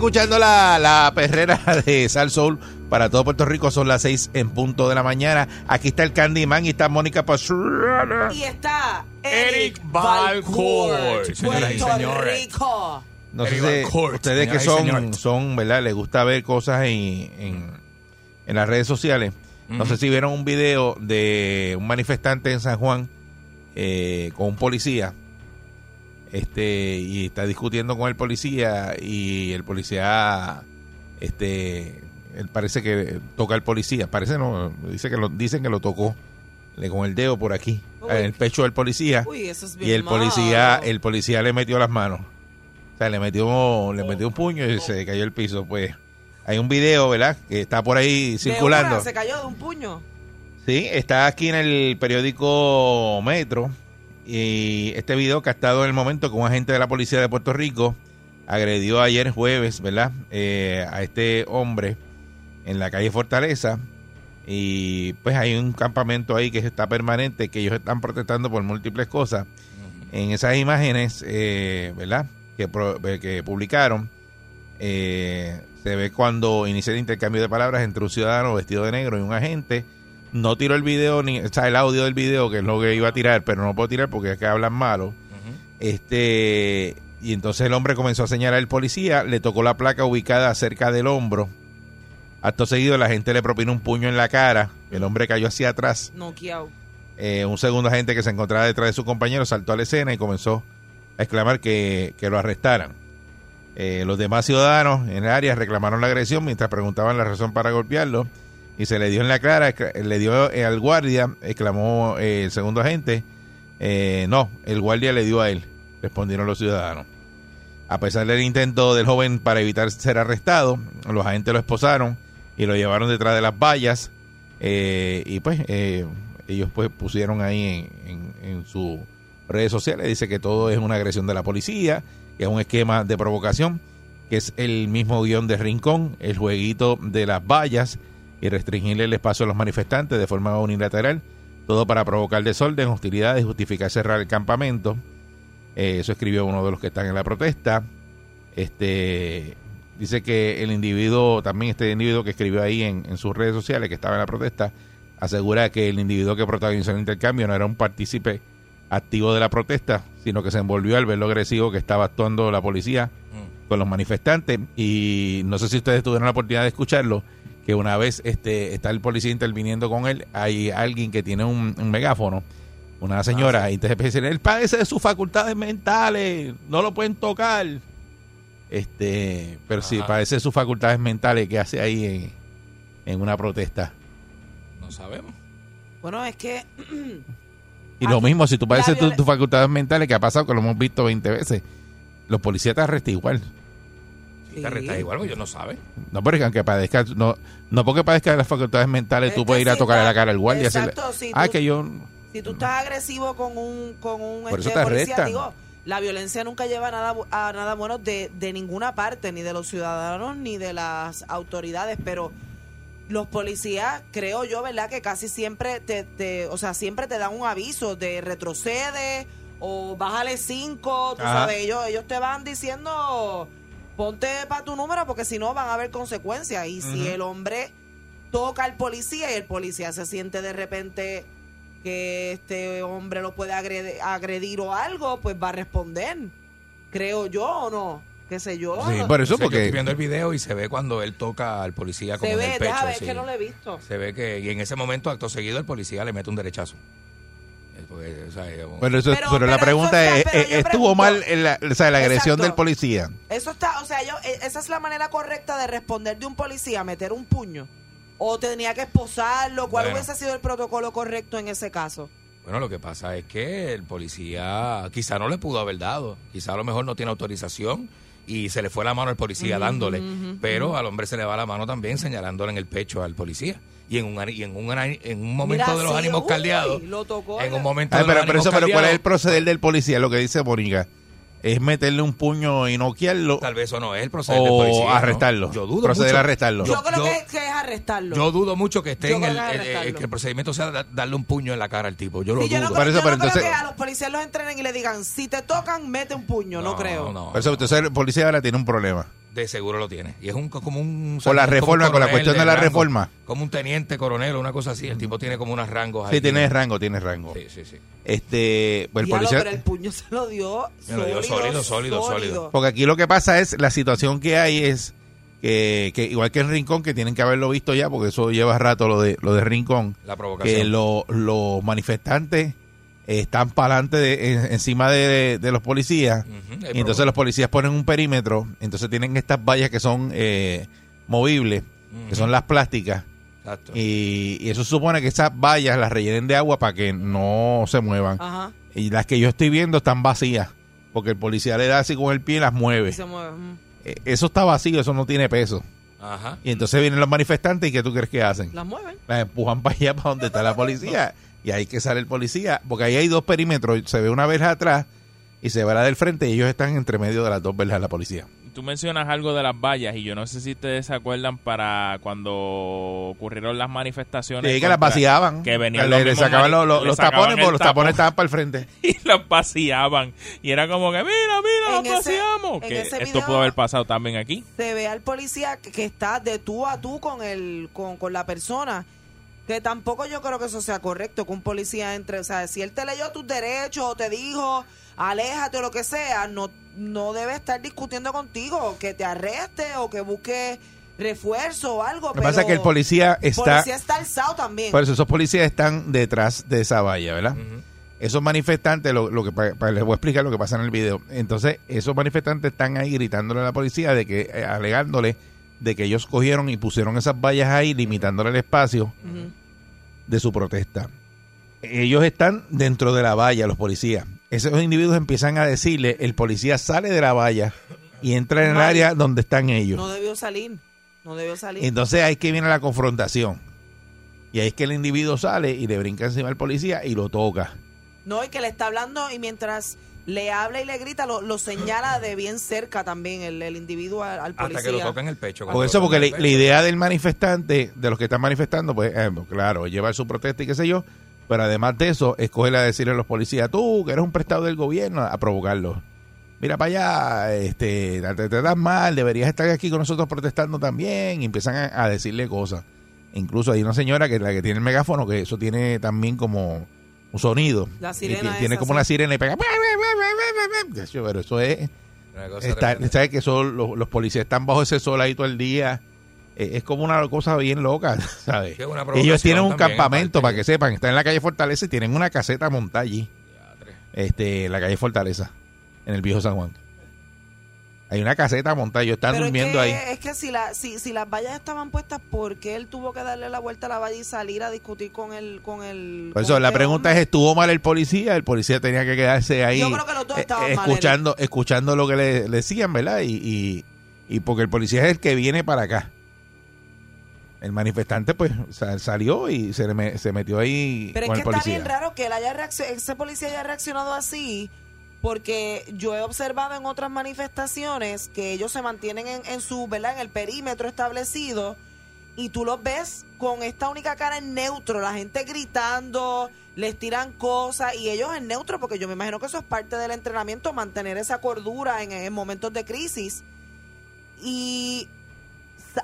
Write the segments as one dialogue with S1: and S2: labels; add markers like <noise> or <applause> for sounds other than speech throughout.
S1: Escuchando la, la perrera <laughs>
S2: de Sal Soul para todo Puerto Rico. Son las seis en punto de la mañana. Aquí está el Candyman y está Mónica Pastrana.
S3: Y está
S4: Eric y
S3: Puerto
S4: señores.
S3: Rico.
S2: No sé si ustedes que son, son, ¿verdad? Les gusta ver cosas en, en, en las redes sociales. No sé si vieron un video de un manifestante en San Juan eh, con un policía. Este, y está discutiendo con el policía y el policía, este, él parece que toca al policía, parece no, dice que lo, dicen que lo tocó le- con el dedo por aquí,
S3: Uy.
S2: en el pecho del policía.
S3: Uy, eso es bien
S2: Y el policía, el policía le metió las manos. O sea, le metió, le metió un puño y se cayó el piso. Pues hay un video, ¿verdad? Que está por ahí
S3: De
S2: circulando.
S3: una, se cayó de un puño.
S2: Sí, está aquí en el periódico Metro. Y este video captado en el momento que un agente de la policía de Puerto Rico agredió ayer jueves, ¿verdad? Eh, a este hombre en la calle Fortaleza. Y pues hay un campamento ahí que está permanente, que ellos están protestando por múltiples cosas. En esas imágenes, eh, ¿verdad? Que, pro- eh, que publicaron, eh, se ve cuando inicia el intercambio de palabras entre un ciudadano vestido de negro y un agente. No tiró el video, ni, o sea, el audio del video, que es lo que iba a tirar, pero no puedo tirar porque es que hablan malo. Este, y entonces el hombre comenzó a señalar al policía, le tocó la placa ubicada cerca del hombro. Acto seguido, la gente le propinó un puño en la cara. El hombre cayó hacia atrás.
S3: Noqueado.
S2: Eh, un segundo agente que se encontraba detrás de su compañero saltó a la escena y comenzó a exclamar que, que lo arrestaran. Eh, los demás ciudadanos en el área reclamaron la agresión mientras preguntaban la razón para golpearlo y se le dio en la escla- le dio eh, al guardia, exclamó eh, el segundo agente, eh, no, el guardia le dio a él, respondieron los ciudadanos. A pesar del intento del joven para evitar ser arrestado, los agentes lo esposaron y lo llevaron detrás de las vallas eh, y pues ellos pues pusieron ahí en, en, en sus redes sociales, dice que todo es una agresión de la policía, que es un esquema de provocación, que es el mismo guion de Rincón, el jueguito de las vallas y restringirle el espacio a los manifestantes de forma unilateral, todo para provocar desorden, hostilidades y justificar cerrar el campamento. Eh, eso escribió uno de los que están en la protesta. Este dice que el individuo, también este individuo que escribió ahí en, en sus redes sociales que estaba en la protesta, asegura que el individuo que protagonizó el intercambio no era un partícipe activo de la protesta, sino que se envolvió al ver lo agresivo que estaba actuando la policía con los manifestantes. Y no sé si ustedes tuvieron la oportunidad de escucharlo, que una vez este está el policía interviniendo con él, hay alguien que tiene un, un megáfono, una señora, y entonces decir, él padece de sus facultades mentales, no lo pueden tocar. Este, pero si
S4: Ajá.
S2: padece de sus facultades mentales, ¿qué hace ahí en, en una protesta?
S4: No sabemos.
S3: Bueno, es que
S2: Y lo mismo, si tú padeces
S3: violen-
S2: tu- tus facultades mentales, que ha pasado, que lo hemos visto 20 veces, los policías te arrestan igual.
S4: Si te arrestas igual, pues ellos no saben.
S2: No, porque aunque padezca, no, no porque padezca de las facultades mentales,
S3: Es
S2: tú puedes ir a tocarle
S3: está-
S2: la cara al guardia. y hacerle-
S3: Exacto, si
S2: ah,
S3: tú-
S2: que yo...
S3: si tú estás agresivo con un con un
S2: Por
S3: este,
S2: eso te
S3: policía,
S2: arrestan.
S3: digo, la violencia nunca lleva a nada a nada bueno de, de ninguna parte, ni de los ciudadanos ni de las autoridades, pero los policías, creo yo, ¿verdad? Que casi siempre te, te o sea, siempre te dan un aviso de retrocede o bájale cinco, tú
S2: Ajá.
S3: sabes, ellos, ellos te van diciendo ponte para tu número porque si no van a haber consecuencias. Y si el hombre toca al policía y el policía se siente de repente que este hombre lo puede agredir, agredir o algo, pues va a responder. Creo yo o no, qué sé yo.
S2: Sí, por eso,
S4: O sea, yo
S2: porque...
S4: estoy viendo el video y se ve cuando él toca al policía como
S3: se
S4: en
S3: ve,
S4: el pecho.
S3: deja ver
S4: sí.
S3: que no lo he visto.
S4: Se ve que, y en ese momento, acto seguido, el policía le mete un derechazo. Eh, porque, o sea, eh,
S2: Pero, eso,
S3: Pero-
S2: pero, la
S3: pero
S2: pregunta
S3: eso
S2: es, eh, ¿estuvo
S3: pregunto-
S2: mal en la, o sea, la agresión
S3: Exacto.
S2: del policía?
S3: Eso está, o sea, yo, eh, esa es la manera correcta de responder de un policía, meter un puño. O tenía que esposarlo, ¿cuál
S4: Bueno.
S3: hubiese sido el protocolo correcto en ese caso?
S4: Bueno, lo que pasa es que el policía quizá no le pudo haber dado, quizá a lo mejor no tiene autorización y se le fue la mano al policía dándole, pero al hombre se le va la mano también señalándole en el pecho al policía. Y en un, y en un, en un momento
S3: Mira,
S4: de los
S3: sí,
S4: ánimos
S3: uy,
S4: caldeados,
S3: lo tocó
S4: en un momento
S2: Ay,
S4: de los
S2: pero, pero
S4: ánimos
S2: eso, pero ¿cuál es el proceder del policía? Lo que dice Mónica. ¿Es meterle un puño y noquearlo?
S4: Tal vez eso no es el proceder
S2: O
S4: del policía. ¿no?
S2: arrestarlo.
S4: Yo dudo
S2: Proceder
S4: mucho.
S2: a arrestarlo.
S3: Yo,
S4: Yo-
S3: creo
S4: yo-
S3: que, que es arrestarlo.
S4: Yo dudo mucho que esté en el,
S3: que
S4: el- el-
S3: arrestarlo.
S4: que el procedimiento sea da- darle un puño en la cara al tipo. Yo lo
S3: Sí, yo
S4: dudo.
S3: no, creo,
S2: eso,
S3: yo
S2: pero
S3: no creo
S2: entonces-
S3: que a los policías los entrenen y le digan, si te tocan, mete un puño. No, creo.
S4: No,
S2: Por eso, entonces el policía ahora tiene un problema.
S4: De seguro lo tiene. Y es un como un
S2: Con la reforma, con la cuestión de la
S4: rango,
S2: reforma.
S4: Como un teniente coronel o una cosa así. El tipo tiene como unos rangos ahí.
S2: Sí, tiene rango, tiene rango.
S4: Sí, sí, sí.
S2: Este, pues el policía...
S3: pero el puño se lo dio
S4: Se lo dio sólido, sólido, sólido.
S2: Porque aquí lo que pasa es, la situación que hay es que, que igual que en Rincón, que tienen que haberlo visto ya, porque eso lleva rato lo de, lo de Rincón,
S4: La
S2: que
S4: provocación.
S2: lo- los manifestantes están para adelante encima de, de los policías y entonces los policías ponen un perímetro, entonces tienen estas vallas que son eh, movibles, que son las plásticas,
S4: Exacto.
S2: y, y eso supone que esas vallas las rellenen de agua para que no se muevan.
S3: Ajá.
S2: Y las que yo estoy viendo están vacías, porque el policía le da así con el pie y las mueve.
S3: Y se mueve. mm.
S2: Eh, Eso está vacío, eso no tiene peso.
S4: Ajá.
S2: Y entonces vienen los manifestantes y ¿qué tú crees que hacen?
S3: Las mueven.
S2: Las empujan para allá, para donde está la policía. Y ahí que sale el policía, porque ahí hay dos perímetros. Se ve una verja atrás y se ve la del frente y ellos están entre medio de las dos verjas de la policía.
S5: Tú mencionas algo de las vallas y yo no sé si ustedes se acuerdan para cuando ocurrieron las manifestaciones.
S2: Y que las vaciaban.
S5: Que venían
S2: le,
S5: los
S2: le sacaban los, los-
S5: le
S2: los
S5: sacaban
S2: tapones, porque los tapones estaban para el frente. <laughs>
S5: y las vaciaban. Y era como que, mira, mira,
S3: En
S5: las
S3: ese-
S5: vaciamos. Que esto
S3: video-
S5: pudo haber pasado también aquí.
S3: se ve al policía que, que está de tú a tú con el con, con la persona que tampoco yo creo que eso sea correcto que un policía entre o sea si él te leyó tus derechos o te dijo aléjate o lo que sea no no debe estar discutiendo contigo que te arreste o que busque refuerzo o algo
S2: Lo que pasa es
S3: pero
S2: que el policía
S3: el
S2: está...
S3: policía está alzado también
S2: Por eso esos policías están detrás de esa valla, ¿verdad? Esos manifestantes, lo, lo que pa- pa- les voy a explicar lo que pasa en el video. Entonces, esos manifestantes están ahí gritándole a la policía de que, eh, alegándole de que ellos cogieron y pusieron esas vallas ahí, limitándole el espacio. De su protesta. Ellos están dentro de la valla, los policías. Esos individuos empiezan a decirle, el policía sale de la valla y entra en el área donde están ellos.
S3: no debió salir no debió salir
S2: Entonces ahí es que viene la confrontación. Y ahí es que el individuo sale y le brinca encima al policía y lo toca.
S3: No, y que le está hablando y mientras le habla y le grita, lo, lo señala de bien cerca también el, el individuo al, al policía.
S4: Hasta que lo toca en el pecho.
S2: Por eso, porque la, idea del manifestante, de los que están manifestando, pues eh, claro, es llevar su protesta y qué sé yo, pero además de eso, escoger a decirle a los policías, tú, que eres un prestado del gobierno, a provocarlos. Mira para allá, este, te, te das mal, deberías estar aquí con nosotros protestando también, y empiezan a, a decirle cosas. Incluso hay una señora que es la que tiene el megáfono, que eso tiene también como un sonido.
S3: La
S2: Y
S3: sirena
S2: tiene,
S3: esa,
S2: como
S3: sí.
S2: una sirena y pega. Pero eso es Está. ¿Sabes que son los, los policías están bajo ese sol ahí todo el día? Eh, es como una cosa bien loca, <laughs> ¿sabes? Ellos tienen un
S4: también,
S2: campamento, para que sepan, están en la calle Fortaleza y tienen una caseta montada allí, este, en la calle Fortaleza, en el viejo San Juan. Hay una caseta montada, ellos están
S3: Pero
S2: durmiendo
S3: es que,
S2: ahí.
S3: Es que si, la, si, si las vallas estaban puestas, ¿por qué él tuvo que darle la vuelta a la valla y salir a discutir con el con el
S2: Por
S3: con
S2: eso la pregunta es? ¿estuvo mal el policía? El policía tenía que quedarse ahí
S3: Yo creo que los dos
S2: eh,
S3: estaban mal,
S2: escuchando, escuchando lo que le, le decían, ¿verdad? Y, y, y porque el policía es el que viene para acá. El manifestante pues sa- salió y se, me- se metió ahí
S3: Pero es que
S2: el
S3: está bien raro que él haya ese policía haya reaccionado así, porque yo he observado en otras manifestaciones que ellos se mantienen en, su, ¿verdad? En el perímetro establecido y tú los ves con esta única cara en neutro, la gente gritando, les tiran cosas y ellos en neutro, porque yo me imagino que eso es parte del entrenamiento, mantener esa cordura en, en momentos de crisis. Y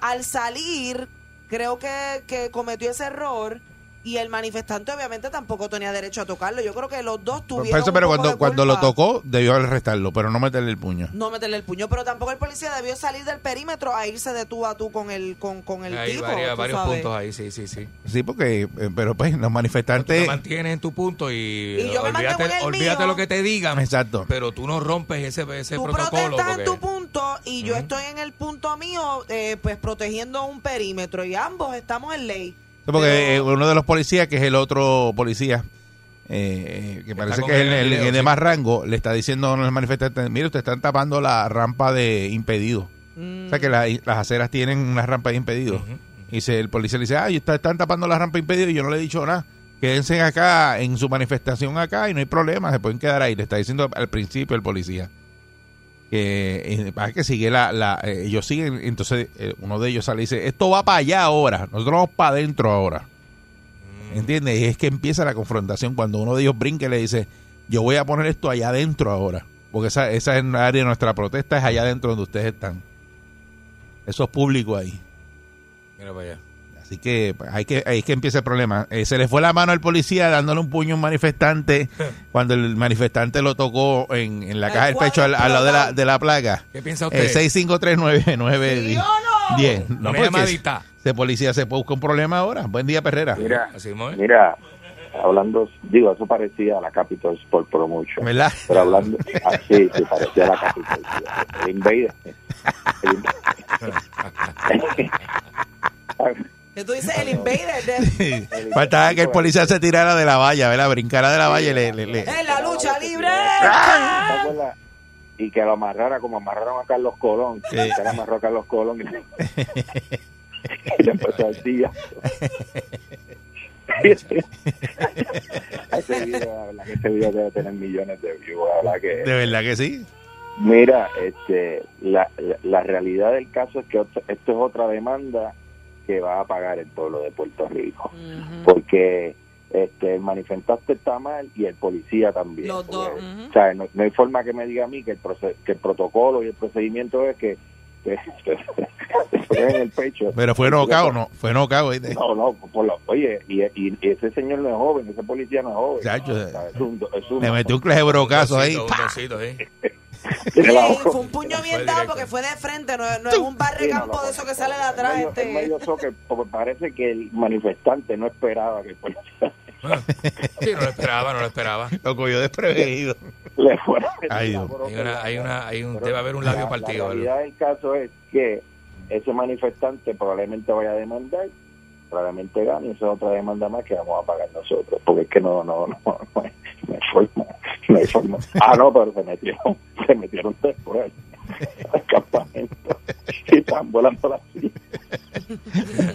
S3: al salir, creo que cometió ese error y el manifestante obviamente tampoco tenía derecho a tocarlo. Yo creo que los dos
S2: Por
S3: tuvieron
S2: eso,
S3: un
S2: pero
S3: poco
S2: cuando,
S3: de
S2: cuando lo
S3: culpa.
S2: tocó, debió arrestarlo, pero no meterle el puño.
S3: No meterle el puño, pero tampoco el policía debió salir del perímetro a irse de tú a tú con el con, con el
S4: Hay
S3: tipo. tú
S4: varios
S3: sabes.
S4: puntos ahí, sí, sí, sí.
S2: Sí, porque, eh, pero pues los
S4: Tú te
S2: manifestantes...
S4: mantienes en tu punto y,
S3: Y yo me
S4: olvídate,
S3: mantengo en el
S4: olvídate
S3: mío.
S4: lo que te digan.
S2: Exacto.
S4: Pero tú no rompes ese, ese
S3: Tú
S4: protocolo.
S3: protestas en
S4: porque-
S3: tu punto y yo estoy en el punto mío, eh, pues protegiendo un perímetro y ambos estamos en ley.
S2: Porque
S3: Pero-
S2: eh, uno de los policías, que es el otro policía, eh, que parece que es el,
S4: el
S2: de más rango, le está diciendo a los manifestantes, mire, ustedes están tapando la rampa de impedido.
S3: Mm.
S2: O sea que la- las aceras tienen una rampa de impedido. Y se, el policía le dice, ay, ustedes están tapando la rampa de impedido y yo no le he dicho nada. Quédense acá en su manifestación acá y no hay problema, se pueden quedar ahí. Le está diciendo al principio el policía. Que, eh, pasa que sigue la, la eh, ellos siguen, entonces eh, uno de ellos sale y dice, esto va para allá ahora, nosotros vamos para adentro ahora. ¿Entiendes? Y es que empieza la confrontación cuando uno de ellos brinca y le dice, yo voy a poner esto allá adentro ahora. Porque esa, esa es la área de nuestra protesta, es allá adentro donde ustedes están. Eso es público ahí.
S4: Mira para allá.
S2: Así que pues, hay que ahí es que empieza el problema. Eh, se le fue la mano al policía dándole un puño a un manifestante <laughs> cuando el manifestante lo tocó en, en la caja del pecho al, al lado de la, de la placa.
S4: ¿Qué piensa
S2: Eh,
S4: usted?
S2: 6539910.
S3: ¿Sí no?
S2: 10. No,
S4: Una
S2: porque
S4: llamadita.
S2: ese policía se busca un problema ahora. Buen día, Perrera.
S6: Mira,
S4: Así
S6: mira, hablando, digo, eso parecía a la Capital Sport Pro mucho.
S2: ¿Verdad?
S6: Pero hablando, ah, sí, parecía a la Capital. El Invader. <laughs> <laughs> El-
S3: Que tú dices el invader de, <laughs>
S6: el-
S2: Faltaba que el policía se tirara de la valla, ¿verdad? Brincara de la valla y le... le- le-
S3: en la lucha libre.
S6: ¿Te acuerdas? Y que lo amarrara como amarraron a Carlos Colón.
S2: Sí.
S6: Que le amarró a Carlos Colón y le, <laughs> y le empezó al día. <laughs> ese video, la verdad que ese video debe tener millones de views, la verdad que
S2: De verdad que sí.
S6: Mira, este, la, la, la realidad del caso es que otra- esto es otra demanda que va a pagar el pueblo de Puerto Rico, porque este, el manifestante está mal y el policía también.
S3: Los dos,
S6: porque, o sea, no, no hay forma que me diga a mí que el, que el protocolo y el procedimiento es <laughs> que, en el pecho.
S2: Pero fue nocao, ¿no? Fue nocao, ¿viste?
S6: No, no, por lo- oye, y, y, y ese señor no es joven, ese policía no es joven.
S2: Chacho,
S6: O sea, es un, es un-
S2: Le metió un clebrocazo ahí.
S4: Un dosito, sí. <laughs>
S6: hoja-
S3: fue un puño bien
S4: Fue
S3: dado porque fue de frente, no, es- no es un barre
S6: Sí,
S3: campo
S6: no,
S3: de eso que sale de atrás.
S6: medio-
S3: este.
S6: es medio soque, porque parece que el manifestante no esperaba que
S4: Ah. Sí, no lo esperaba, no lo esperaba.
S2: Lo cogió desprevenido.
S6: le fuera.
S2: Ay, Dios.
S4: Hay una, hay una, hay un, debe haber un labio
S6: la-
S4: partido.
S6: La realidad del caso es que ese manifestante probablemente vaya a demandar, probablemente gane, y esa es otra demanda más que vamos a pagar nosotros, porque es que no, no, no, no hay forma, no hay forma. Ah, no, pero se metieron, <laughs> se metieron después <laughs> al campamento y están volando las sillas.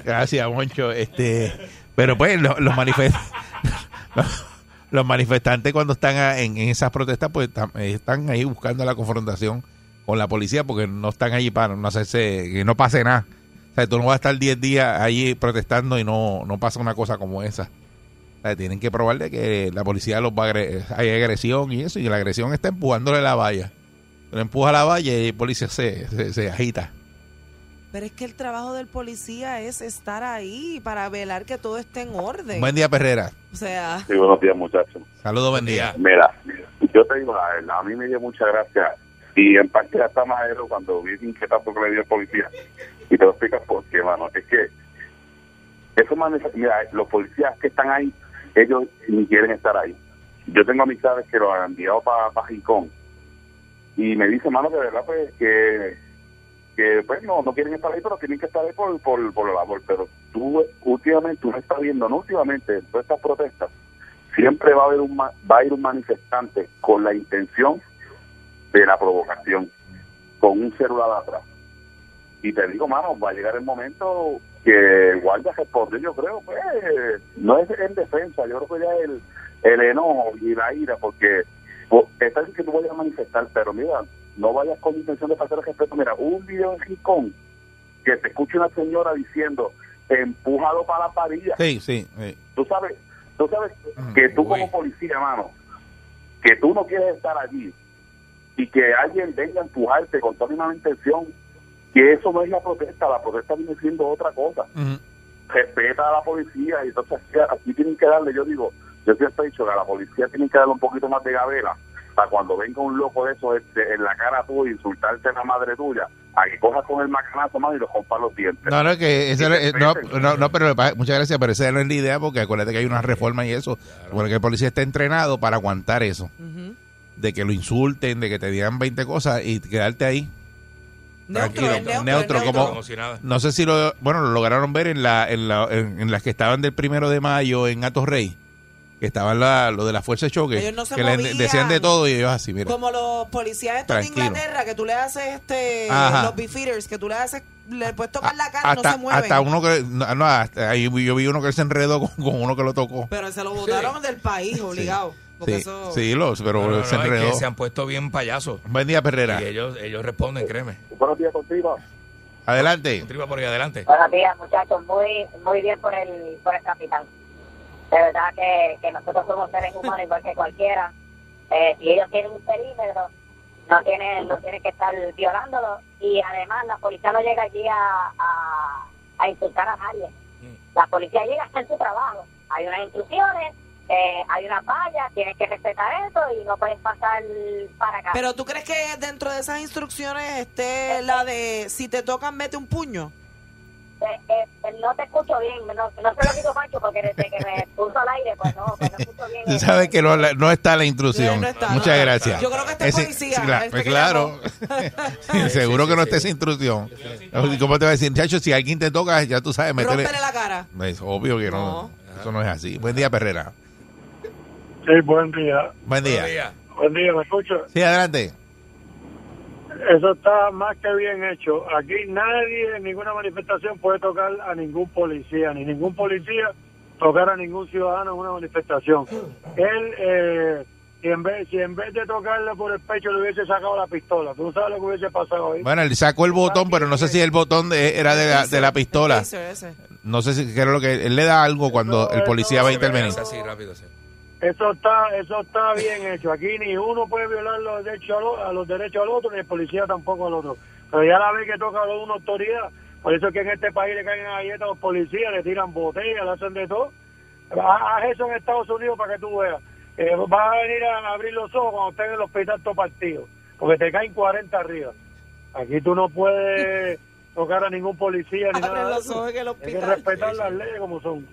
S2: Gracias, Moncho. Este, pero pues lo- los, manifest- <laughs> los, los manifestantes cuando están a- en, en esas protestas, pues tam- eh, están ahí buscando la confrontación con la policía porque no están allí para no hacerse, que no pase nada. O sea, tú no vas a estar 10 días allí protestando y no, no pasa una cosa como esa. Sea, tienen que probar de que la policía los va a agre- hay agresión y eso, y la agresión está empujándole la valla. Le empuja la valla y el policía se, se, se agita.
S3: Pero es que el trabajo del policía es estar ahí para velar que todo esté en orden.
S2: Buen día, Perrera.
S3: O sea,
S7: Sí, buenos días, muchachos.
S2: Saludos, buen día.
S7: Mira, yo te digo la verdad, a mí me dio mucha gracia y en parte hasta más aero cuando vi el inquietazo que le dio el policía. Y te lo explicas por qué, mano. Es que esos manif- mira, los policías que están ahí, ellos ni quieren estar ahí. Yo tengo amistades que lo han enviado para pa Rincón y me dicen, mano, de verdad, pues que, que pues no, no quieren estar ahí, pero tienen que estar ahí por, por, por la labor. Pero tú últimamente, tú no estás viendo, no últimamente, en todas estas protestas, siempre va a haber un va a ir un manifestante con la intención de la provocación, con un celular atrás. Y te digo, mano, va a llegar el momento que guardia responde, yo creo, pues, no es en defensa, yo creo que ya el, el enojo y la ira, porque pues, está bien que tú vayas a manifestar, pero mira, no vayas con intención de faltar el respeto. Mira, un video en Rincón que te escucha una señora diciendo, empújalo para la parilla
S2: Sí, sí. sí.
S7: tú sabes, tú sabes
S2: Mm,
S7: que tú
S4: uy.
S7: como policía, mano, que tú no quieres estar allí y que alguien venga a empujarte con toda la intención, que eso no es la protesta, la protesta viene siendo otra cosa. Respeta a la policía y entonces aquí, aquí tienen que darle, yo digo, yo siempre he dicho que a la policía tienen que darle un poquito más de gavera para cuando venga un loco de esos este, en la cara tuya insultarte a la madre tuya, a que cojas con el macanazo más y lo rompa los dientes.
S2: No, no, que esa
S7: Y
S2: era- eh, no, no, no, pero muchas gracias, pero esa no es la idea porque acuérdate que hay una reforma y eso, porque el policía está entrenado para aguantar eso, de que lo insulten, de que te digan 20 cosas y quedarte ahí.
S3: Neutro,
S2: Tranquilo,
S3: es neutro,
S2: neutro, como-
S4: Como si nada.
S2: No sé si lo, bueno, lo lograron ver en, la, en, la, en, en las que estaban del primero de mayo en Atos Rey, que estaban la, lo de la fuerza de choque,
S3: Ellos no se
S2: que le decían de todo y ellos así, mira.
S3: Como los policías estos de
S2: Tranquilo.
S3: Inglaterra, que tú le haces este,
S2: Ajá.
S3: los beefeaters, que tú le haces, le puedes tocar la cara,
S2: hasta,
S3: no se mueven.
S2: hasta uno que, no, no, hasta ahí yo vi uno que se enredó con, con uno que lo tocó.
S3: Pero se lo botaron del país, obligado. Porque
S2: Sí,
S3: eso...
S2: sí, los, pero
S4: No, no, no,
S2: se
S4: es que
S2: enredó.
S4: se han puesto bien payasos.
S2: Buen día, Perrera.
S4: Y ellos, ellos responden, créeme.
S7: Buenos días contigo.
S2: Adelante.
S4: Tripa por ahí adelante.
S8: Buenos días, muchachos. Muy muy bien por el, por el capitán. De verdad que, que nosotros somos seres humanos igual que cualquiera. Eh, si ellos tienen un perímetro, no tienen, no tienen que estar violándolo. Y además, la policía no llega allí a, a, a insultar a nadie. La policía llega a hacer su trabajo. Hay unas instrucciones, eh, hay unas vallas, tienes que respetar eso y no puedes pasar para acá.
S3: Pero tú crees que dentro de esas instrucciones esté la de si te tocan, mete un puño.
S8: Eh, eh, no te escucho bien, no, no se lo digo Pancho porque desde que me puso al aire, pues no, pues no escucho bien.
S2: Tú sabes que no, no está la instrucción.
S3: No está,
S2: Muchas
S3: no.
S2: gracias.
S3: Yo creo que este
S2: Ese-
S3: policía,
S2: sí, claro,
S3: este
S2: claro. Sí, seguro que no está esa instrucción. ¿Cómo te va a decir, chacho? Si alguien te toca, ya tú sabes.
S3: Rómpele la cara.
S2: Es obvio que no. Eso no es así. Buen día, Perrera.
S9: Sí, buen día.
S2: Buen día.
S9: Buen día, ¿me escucha?
S2: Sí, adelante.
S9: Eso está más que bien hecho. Aquí nadie en ninguna manifestación puede tocar a ningún policía, ni ningún policía tocar a ningún ciudadano en una manifestación. Él, eh, si, en vez, si en vez de tocarle por el pecho le hubiese sacado la pistola, ¿tú sabes lo que hubiese pasado ahí?
S2: Bueno, él sacó el botón, pero no sé si el botón de- era de la, de la pistola.
S3: Ese, ese.
S2: No sé si qué era lo que él le da algo cuando el policía va a intervenir.
S4: Así rápido, sí.
S9: Eso está, eso está bien hecho. Aquí ni uno puede violar los derechos a los derechos al otro, ni el policía tampoco al otro. Pero ya la vez que toca a una autoridad, por eso es que en este país le caen galletas a los policías, le tiran botellas, le hacen de todo. Haz haz eso en Estados Unidos para que tú veas. Eh, vas a venir a abrir los ojos cuando estés en el hospital todo partido, porque te caen 40 arriba. Aquí tú no puedes <laughs> tocar a ningún policía ni
S3: Abre
S9: nada
S3: los ojos en el
S9: Hay que
S3: hospital.
S9: respetar las leyes como son.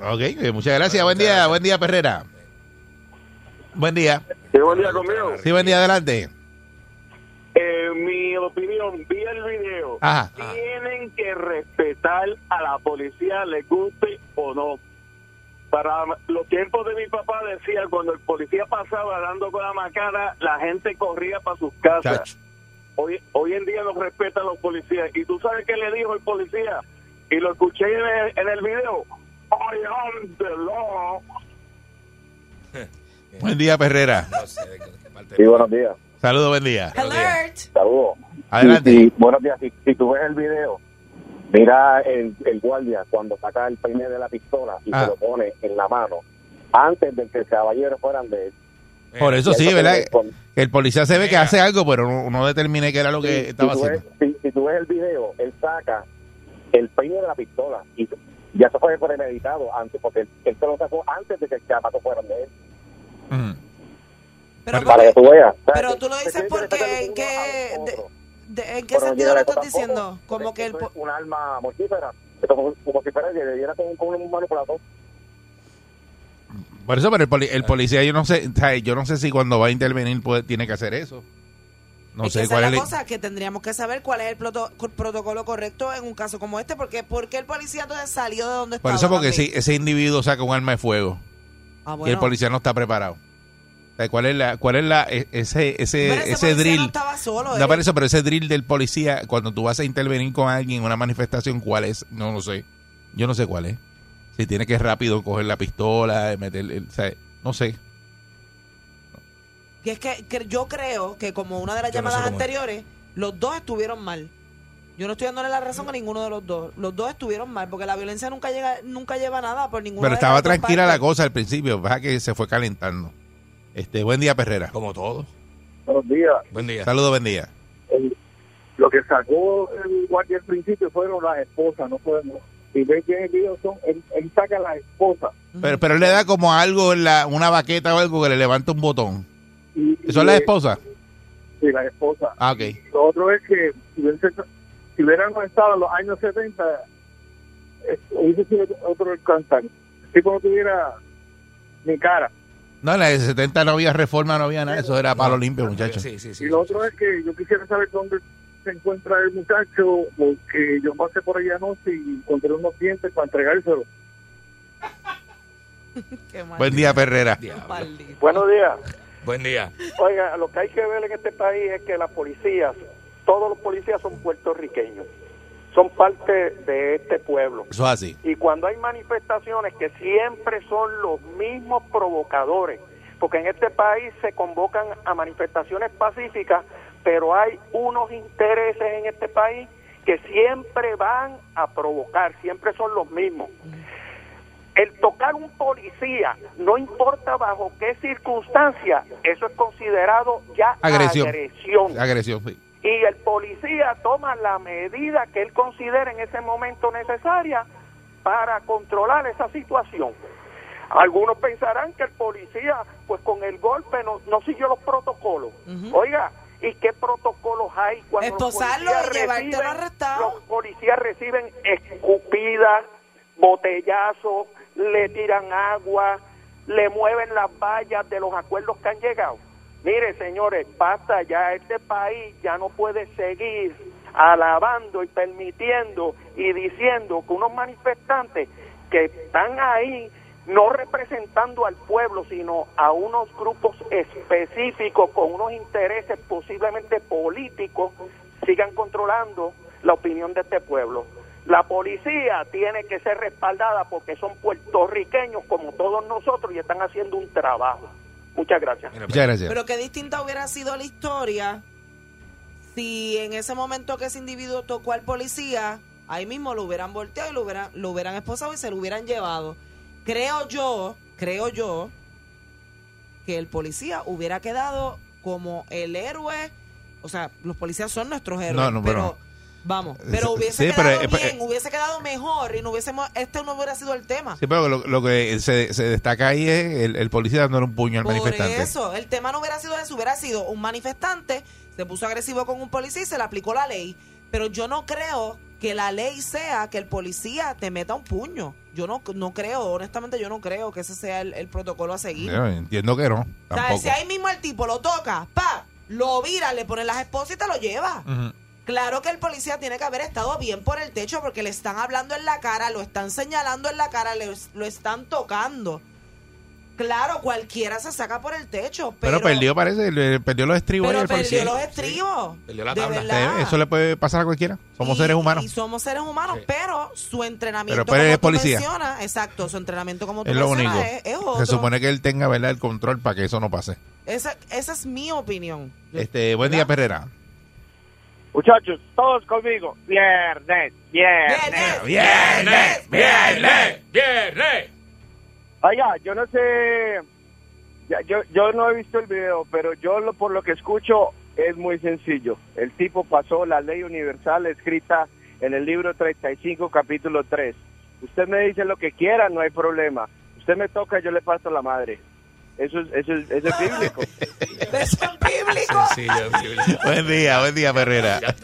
S2: Ok, muchas gracias. Buen día, buen día, Perrera. Buen día.
S7: Sí, buen día conmigo.
S2: Sí, buen día, adelante.
S7: En mi opinión, vi el video.
S2: Ajá.
S7: Tienen que respetar a la policía, les guste o no. Para los tiempos de mi papá decía, cuando el policía pasaba dando con la macana, la gente corría para sus casas. Hoy, hoy en día no respetan a los policías. ¿Y tú sabes qué le dijo el policía? Y lo escuché en el, en el video. I am the law. <laughs>
S2: Buen día, Perrera.
S4: No sé de qué- qué parte-
S10: Sí, buenos días.
S2: Saludos, buen día.
S3: Alert.
S10: Saludos.
S2: Adelante.
S10: Sí, sí, buenos días. Si, si tú ves el video, mira el, el guardia cuando saca el peine de la pistola y
S2: Ah.
S10: se lo pone en la mano antes de que el caballero fueran de él.
S2: Por eso sí, ¿verdad? el policía se ve que hace algo, pero no, no determine qué era lo que estaba
S10: si,
S2: haciendo.
S10: ves, si, si tú ves el video, él saca el peine de la pistola y ya eso fue premeditado antes, porque él, él se lo sacó antes de que el chamaco fueran de él.
S3: Pero,
S10: Para que tú veas. Sea,
S3: pero tú lo dices porque en qué, de- de- ¿en qué sentido lo estás
S10: tampoco,
S3: diciendo? Como
S10: porque
S3: que el...
S10: es un arma mortífera. Como, como si fuera que le diera con, con un manipulador.
S2: Por eso, pero el, poli- el policía, yo no sé, yo no sé si cuando va a intervenir puede- tiene que hacer eso. No
S3: es
S2: sé
S3: que esa
S2: cuál
S3: es la cosa, que tendríamos que saber cuál es el proto- protocolo correcto en un caso como este, porque ¿por qué el policía entonces salió de donde
S2: Por
S3: estaba?
S2: eso, porque si ese individuo saca un arma de fuego
S3: Ah,
S2: y el policía no está preparado. O sea, ¿Cuál es la, cuál es la, e- ese, ese,
S3: Pero ese
S2: drill?
S3: no estaba solo,
S2: No,
S3: eh.
S2: pero ese drill del policía, cuando tú vas a intervenir con alguien en una manifestación, ¿cuál es? No lo sé. Yo no sé cuál es. Si tiene que rápido coger la pistola, meter, el- o sea, no sé.
S3: Y es que, que yo creo que como una de las
S4: Yo no sé
S3: llamadas
S4: es.
S3: anteriores, los dos estuvieron mal. Yo no estoy dándole la razón a ninguno de los dos. Los dos estuvieron mal, porque la violencia nunca llega, nunca lleva a nada por ninguna
S2: Pero estaba
S3: las
S2: tranquila la cosa al principio, baja que se fue calentando. Este, buen día, Perrera.
S4: Como todo.
S10: Buenos días.
S4: Buen día.
S2: Saludos, buen día.
S10: El- lo que sacó el guardia al principio fueron las esposas, no fueron
S11: si ves bien el video, son, él, él saca a la esposa.
S2: Pero, pero él le da como algo, en la, una baqueta o algo que le levanta un botón.
S11: Y,
S2: ¿Eso
S11: y
S2: es la
S11: le-
S2: esposa?
S11: Sí, la esposa.
S2: Ah, ok.
S11: Lo otro es que si, si hubiéramos estado en los años 70, eh, hubiese sido otro el cantante. El tipo no tuviera ni cara.
S2: No, en la de 70 no había reforma, no había nada. Eso era palo limpio, muchachos.
S4: Sí, sí, sí.
S11: y lo otro es que yo quisiera saber dónde se encuentra el muchacho, porque yo pasé por allá anoche y encontré unos dientes para entregárselo. <laughs>
S2: Buen día, Perrera.
S12: Buenos días.
S4: Buen día.
S12: Oiga, lo que hay que ver en este país es que las policías, todos los policías son puertorriqueños, son parte de este pueblo.
S2: Eso es así.
S12: Y cuando hay manifestaciones que siempre son los mismos provocadores, porque en este país se convocan a manifestaciones pacíficas, pero hay unos intereses en este país que siempre van a provocar, siempre son los mismos. El tocar un policía, no importa bajo qué circunstancia, eso es considerado ya
S2: Agresión.
S12: agresión
S2: Agresión, sí.
S12: Y el policía toma la medida que él considera en ese momento necesaria para controlar esa situación. Algunos pensarán que el policía, pues con el golpe, no, no siguió los protocolos. Oiga, ¿y qué protocolos hay cuando los policías reciben-
S3: arrestado.
S12: Los policías reciben escupidas, botellazos, le tiran agua, le mueven las vallas de los acuerdos que han llegado. Mire, señores, basta ya, este país ya no puede seguir alabando y permitiendo y diciendo que unos manifestantes que están ahí no representando al pueblo, sino a unos grupos específicos con unos intereses posiblemente políticos, sigan controlando la opinión de este pueblo. La policía tiene que ser respaldada porque son puertorriqueños como todos nosotros y están haciendo un trabajo. Muchas gracias.
S4: Mira,
S2: Muchas gracias.
S3: Pero qué distinta hubiera sido la historia si en ese momento que ese individuo tocó al policía, ahí mismo lo hubieran volteado y lo hubieran, lo hubieran esposado y se lo hubieran llevado. Creo yo, creo yo, que el policía hubiera quedado como el héroe. O sea, los policías son nuestros héroes.
S2: No, no, pero-
S3: pero, vamos,
S2: Sí,
S3: pero hubiese
S2: sí,
S3: quedado
S2: eh,
S3: bien,
S2: eh,
S3: hubiese quedado mejor y no hubiésemos, este no hubiera sido el tema.
S2: Sí, pero lo, lo que se, se destaca ahí es el, el policía dándole un puño al
S3: Por
S2: manifestante.
S3: eso, el tema no hubiera sido eso, hubiera sido un manifestante, se puso agresivo con un policía y se le aplicó la ley. Pero yo no creo que la ley sea que el policía te meta un puño. Yo no, no creo, honestamente yo no creo que ese sea el, el protocolo a seguir.
S2: Yo entiendo que no,
S3: o sea, si ahí mismo el tipo lo toca, pa, lo vira, le pone las esposas y te lo lleva.
S2: Ujú.
S3: Claro que el policía tiene que haber estado bien por el techo porque le están hablando en la cara, lo están señalando en la cara, le- lo están tocando. Claro, cualquiera se saca por el techo, pero,
S2: Pero, perdió, parece, le- perdió los estribos
S3: pero
S2: el policía.
S3: perdió los estribos.
S4: Perdió la tabla.
S2: Eh, Eso le puede pasar a cualquiera. Somos
S3: Y-
S2: seres humanos.
S3: Y somos seres humanos,
S4: Sí.
S3: pero su entrenamiento
S2: Pero, pero
S3: como
S2: es
S3: tú
S2: policía.
S3: mencionas, exacto, su entrenamiento como tú
S2: es lo único.
S3: es, es otro.
S2: Se supone que él tenga ¿verdad? el control para que eso no pase.
S3: esa, esa es mi opinión.
S2: Este, buen día, Perrera.
S11: Muchachos, todos conmigo. Viernes,
S3: Viernes,
S4: Viernes, viernes, viernes.
S11: Oiga, yo no sé, yo, yo no he visto el video, pero yo lo, por lo que escucho es muy sencillo. El tipo pasó la ley universal escrita en el libro 35, capítulo 3. Usted me dice lo que quiera, no hay problema. Usted me toca, yo le paso la madre. Eso es, eso es, eso es bíblico. <laughs>
S3: Eso es bíblico.
S2: Buen día, buen día.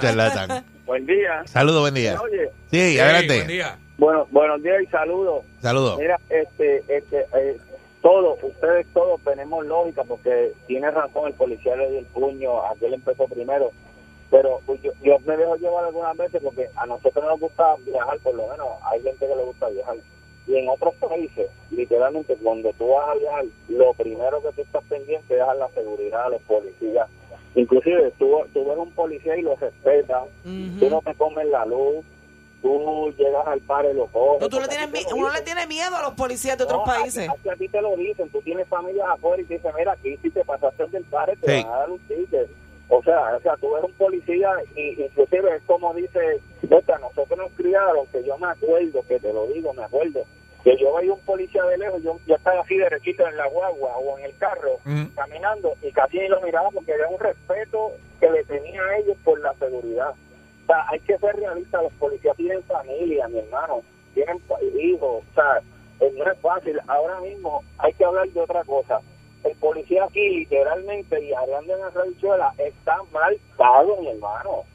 S2: Charlatán.
S11: Buen día.
S2: Saludos, buen día.
S11: Oye,
S2: Sí,
S4: Sí,
S2: adelante.
S4: buen día.
S10: Bueno, buenos días y saludos.
S2: Saludos.
S10: Mira, este, este, eh, todos, ustedes todos tenemos lógica porque tiene razón el policía le dio el puño, aquel empezó primero, pero pues, yo, yo me dejo llevar algunas veces porque a nosotros nos gusta viajar, por lo menos hay gente que le gusta viajar. Y en otros países, literalmente, cuando tú vas a viajar, lo primero que tú estás pendiente es a la seguridad, a los policías. Inclusive, tú, tú ves un policía y lo respetas,
S3: Ujú.
S10: tú no te comes la luz, tú llegas al par y lo coges.
S3: No, tú le
S10: a
S3: tienes,
S10: te lo
S3: uno le tiene miedo a los policías de otros países.
S10: Aquí, aquí a ti te lo dicen, tú tienes familias afuera y te dicen, mira, aquí si te pasaste del par te
S2: Sí.
S10: van a dar un ticket. O sea, o sea, tú ves un policía y inclusive es como dice, nosotros nos criaron, que yo me acuerdo, que te lo digo, me acuerdo, que yo veía un policía de lejos, yo, yo estaba así derechito en la guagua o en el carro, caminando, y casi ni lo miraba porque era un respeto que le tenía a ellos por la seguridad. O sea, hay que ser realistas, los policías tienen familia, mi hermano, tienen fácil. Ahora mismo hay que hablar de otra cosa. El policía aquí, literalmente, y hablando en la radichuela, está mal pago, mi hermano. O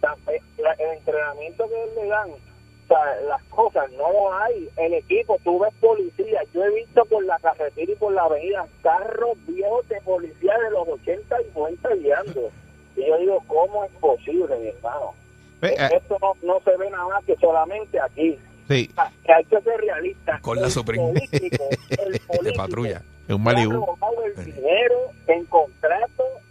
S10: sea, eh, el entrenamiento que le dan, o sea, las cosas no hay. El equipo, tú ves policía. Yo he visto por la carretera y por la avenida carros viejos de policía de los 80 y 90 guiando. Y yo digo, ¿cómo es posible, mi hermano?
S2: Eh,
S10: Esto no, no se ve nada más que solamente aquí.
S2: sí,
S10: que hay que ser realista.
S13: Con la
S10: El
S13: Supreme. <laughs> De patrulla.
S2: es un Malibu.
S10: robado el dinero en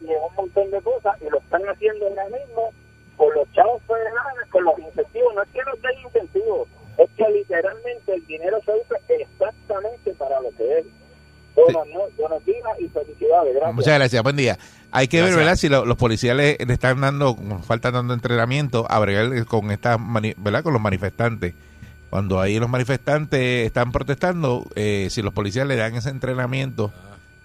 S10: y en un montón de cosas y lo están haciendo ahora mismo con los chavos federales, con los incentivos. No es que nos den incentivos, es que literalmente el dinero se usa exactamente para lo que es. Buenos, no, buenos días y felicidades. Gracias.
S2: Muchas gracias, buen día. Hay que ver. ¿verdad? Si lo- los policías le, le están dando, falta dando entrenamiento, a bregar con estas, ¿verdad? Con los manifestantes. Cuando ahí los manifestantes están protestando, eh, si los policías le dan ese entrenamiento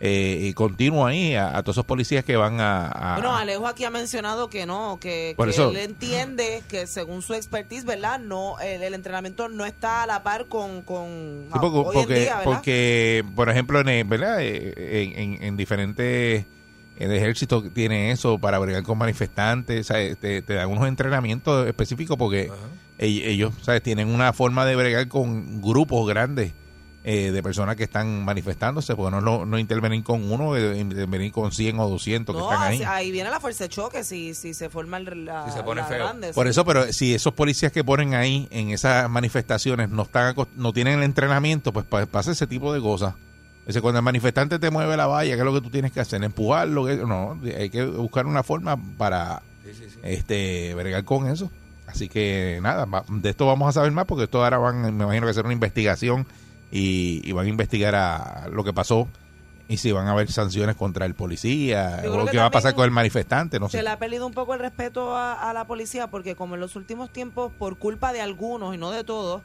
S2: eh, y continuo ahí a, a todos esos policías que van a... a-
S3: Bueno, Alejo aquí ha mencionado que no, que,
S2: Por
S3: que
S2: eso.
S3: él entiende que según su expertise, ¿verdad? No, el, el entrenamiento no está a la par con, con
S2: Sí, porque,
S3: hoy en
S2: porque,
S3: día, ¿verdad?
S2: porque, por ejemplo, en, el- ¿verdad? Eh, En, en- en diferentes el ejército tiene eso para bregar con manifestantes, ¿sabes? Te, te dan unos entrenamientos específicos porque ell- ellos ¿sabes? tienen una forma de bregar con grupos grandes eh, de personas que están manifestándose, porque no, no, no intervenir con uno, eh, intervenir con 100 o 200 que
S3: No,
S2: están ahí.
S3: ahí viene la fuerza de choque si, si se forma el, la,
S13: Si se pone
S3: la
S13: feo.
S3: grande,
S2: Por
S3: sí.
S2: eso, pero si esos policías que ponen ahí en esas manifestaciones no están no tienen el entrenamiento, pues pa- pasa ese tipo de cosas. Cuando el manifestante te mueve la valla, ¿qué es lo que tú tienes que hacer? Empujarlo, no, hay que buscar una forma para este bregar con eso. Así que nada, va- de esto vamos a saber más porque esto ahora van, me imagino que hacer una investigación y, y van a investigar a lo que pasó y si van a haber sanciones contra el policía o lo
S3: que
S2: que va a pasar con el manifestante, no
S3: Se
S2: sé.
S3: le ha perdido un poco el respeto a, a la policía porque como en los últimos tiempos, por culpa de algunos y no de todos,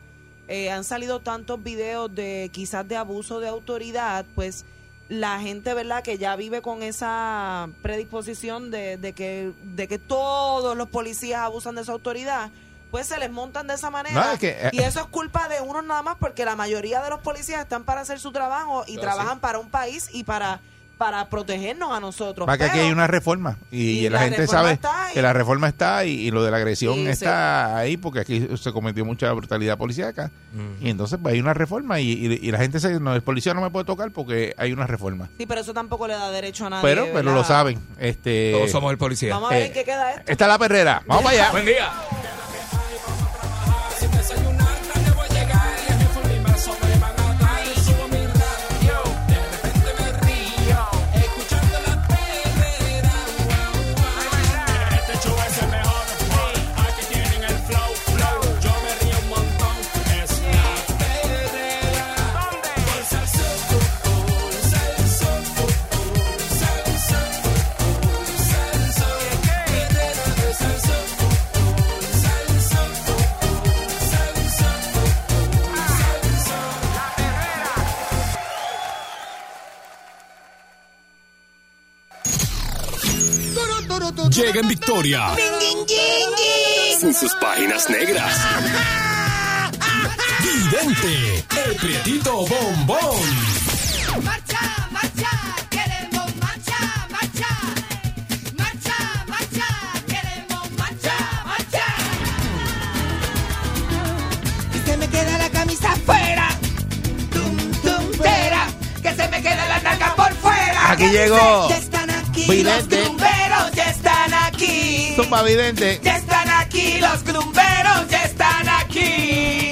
S3: eh, han salido tantos videos de quizás de abuso de autoridad, pues la gente, ¿verdad? Que ya vive con esa predisposición de, de que, de que todos los policías abusan de su autoridad, pues se les montan de esa manera.
S2: No, es que, eh,
S3: y eso es culpa de unos nada más porque la mayoría de los policías están para hacer su trabajo y
S2: Ah,
S3: trabajan
S2: sí.
S3: para un país y para, para protegernos a nosotros.
S2: Va que aquí hay una reforma y,
S3: y
S2: la,
S3: la
S2: gente sabe
S3: está ahí.
S2: que la reforma está y, y lo de la agresión
S3: Sí,
S2: está ahí porque aquí se cometió mucha brutalidad policíaca y entonces pues, hay una reforma y, y- y la gente se no el policía no me puede tocar porque hay una reforma
S3: Sí, pero eso tampoco le da derecho a nadie.
S2: pero pero
S3: ¿verdad?
S2: lo saben este
S13: Todos somos el policía.
S3: Vamos a ver
S2: Eh,
S3: en qué queda esto.
S2: esta es la perrera vamos para allá
S13: Buen día.
S5: Llega en victoria. Sin sus páginas negras. Vidente, el prietito bombón.
S14: Marcha, marcha, queremos marcha, marcha. Marcha, marcha, queremos marcha, marcha.
S4: Que se me queda la camisa afuera. Tum, tum, tera. Que se me queda la naca por fuera.
S2: Aquí llegó
S4: Ya están aquí
S2: Vidente.
S4: los Ya están aquí los grumberos, ya están aquí.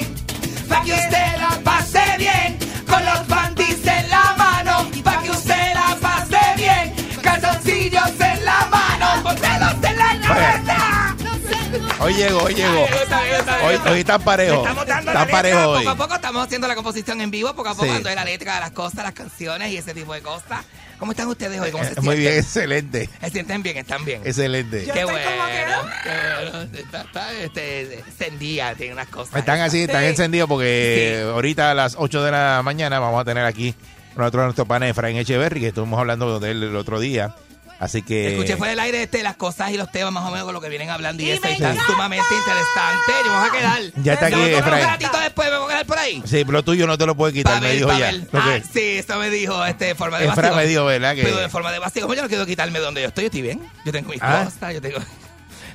S4: Para que usted la pase bien,
S2: hoy llegó hoy llegó hoy, hoy están parejos
S4: Estamos dando la
S2: están
S4: letra,
S2: hoy
S4: Poco a poco estamos haciendo la composición en vivo, poco a poco
S2: Sí.
S4: dando la letra de las cosas, las canciones y ese tipo de cosas. ¿Cómo están ustedes hoy? ¿Cómo se
S2: Eh,
S4: sienten?
S2: muy bien excelente
S4: Se sienten bien, están bien.
S2: excelente
S4: Qué bueno, qué bueno. Está, está, este, encendida, tiene unas cosas.
S2: Están así, están
S4: Sí.
S2: encendidos porque ahorita a las 8 de la mañana vamos a tener aquí con otro de nuestros panes, Efraín Echeverry, que estuvimos hablando de él el otro día. Así que.
S4: Escuché fuera del aire este, las cosas y los temas más o menos con lo que vienen hablando y,
S3: Y
S4: eso. Y están
S3: encanta.
S4: sumamente interesantes. Yo me voy a quedar.
S2: Ya está aquí, Efraín.
S4: un ratito después, me voy a quedar por ahí.
S2: Sí, lo tuyo no te lo puede quitar, me dijo ya.
S4: Pavel. Ah, sí, eso me dijo este, de forma de
S2: Efra
S4: vacío.
S2: me dijo, ¿verdad? Que-
S4: Pero de forma de vacío. Como yo no quiero quitarme de donde yo estoy, yo estoy bien. Yo tengo mis
S2: Ah.
S4: cosas, yo tengo...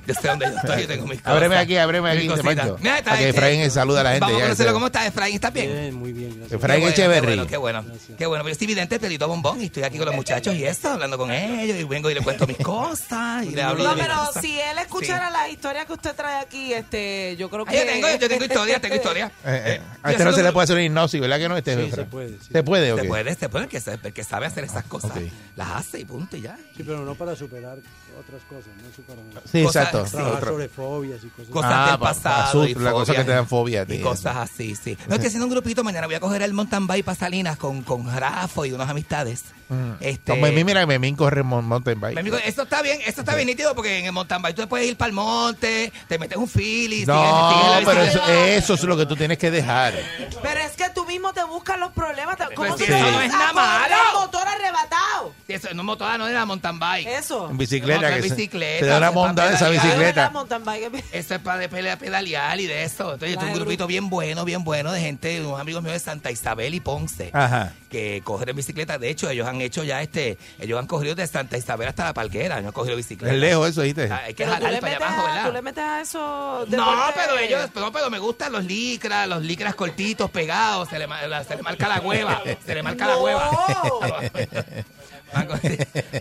S4: Yo sé dónde yo estoy, yo tengo mis <laughs> cosas.
S2: Ábreme aquí, ábreme aquí. Tepancho.
S4: Mira, está
S2: Para que
S4: este-
S2: Efraín salude a la gente.
S4: Vamos a conocerlo. ¿Cómo estás, Efraín? ¿Estás bien?
S15: Bien, muy bien, gracias.
S2: Efraín
S4: Qué bueno,
S2: Echeverry.
S4: Qué bueno, qué bueno. Qué bueno. Pero yo estoy vidente, pelito bombón, y estoy aquí con los muchachos y eso, hablando con ellos, y vengo y le cuento mis <laughs> cosas, y le hablo
S3: No,
S4: de mis
S3: pero
S4: cosas.
S3: si él escuchara la historia que usted trae aquí, este, yo creo
S4: Ah,
S3: que...
S4: yo tengo, yo tengo <laughs> historia, tengo historia.
S2: Eh, eh, a
S4: Yo
S2: este no se le puede hacer una hipnosis, ¿verdad que no? Este
S15: Sí, se puede, sí.
S2: ¿Se puede o
S4: Se
S2: qué?
S4: puede, se puede, el que, se- el que sabe hacer esas cosas,
S2: Ok.
S4: las hace y punto y ya.
S15: Sí, pero no para superar otras cosas, no superar
S2: Sí,
S4: Cosas-
S2: exacto.
S4: sí.
S15: Trabajar
S2: Otro.
S15: sobre fobias y cosas
S4: Cosas
S2: Ah,
S4: del
S2: pa-
S4: pasado.
S2: asunto,
S4: y
S2: las cosas
S4: fobias
S2: que te dan fobia
S4: Y cosas así, sí. No, estoy haciendo un grupito, mañana voy a coger el mountain bike para Salinas con, con Rafo y unas amistades.
S2: Mm.
S4: Este,
S2: No, Memín, mira, Memín corre mountain bike.
S4: Amigo, eso está bien, eso está bien nítido porque en el mountain bike tú puedes ir para el monte, te metes un fili,
S2: No,
S4: sigues la
S2: pero
S4: bicicleta.
S2: eso, eso es lo que tú tienes que dejar.
S3: Pero es que tú mismo te buscas los problemas. te- ¿Cómo
S4: Pues
S3: tú te
S4: eso
S3: vas
S4: no es
S3: a
S4: nada malo.
S3: motor arrebatado?
S4: Sí, eso no es motora, no es la mountain bike.
S3: Eso.
S2: En bicicleta,
S4: No,
S2: que
S4: es
S2: se-
S4: bicicleta,
S2: te da
S4: es
S2: monda esa bicicleta.
S3: La mountain bike.
S4: Eso es para de pelea, pedalear y de eso. Entonces, yo tengo un grupito bien bueno, bien bueno de gente, unos amigos míos de Santa Isabel y Ponce,
S2: Ajá.
S4: que cogen bicicleta. De hecho, ellos han hecho ya este, ellos han cogido de Santa Isabel hasta la Palguera, ellos han cogido bicicleta.
S2: Es lejos eso, ¿viste?
S4: Ah, Hay que
S3: Pero tú
S4: jalar
S3: le,
S4: para allá abajo,
S3: a,
S4: ¿verdad?
S3: tú le metes a eso.
S4: No, pero ellos, no, pero me gustan los licras, los licras cortitos, pegados, se le, se le marca la hueva, se le marca la
S3: No.
S4: hueva. <laughs> Van con,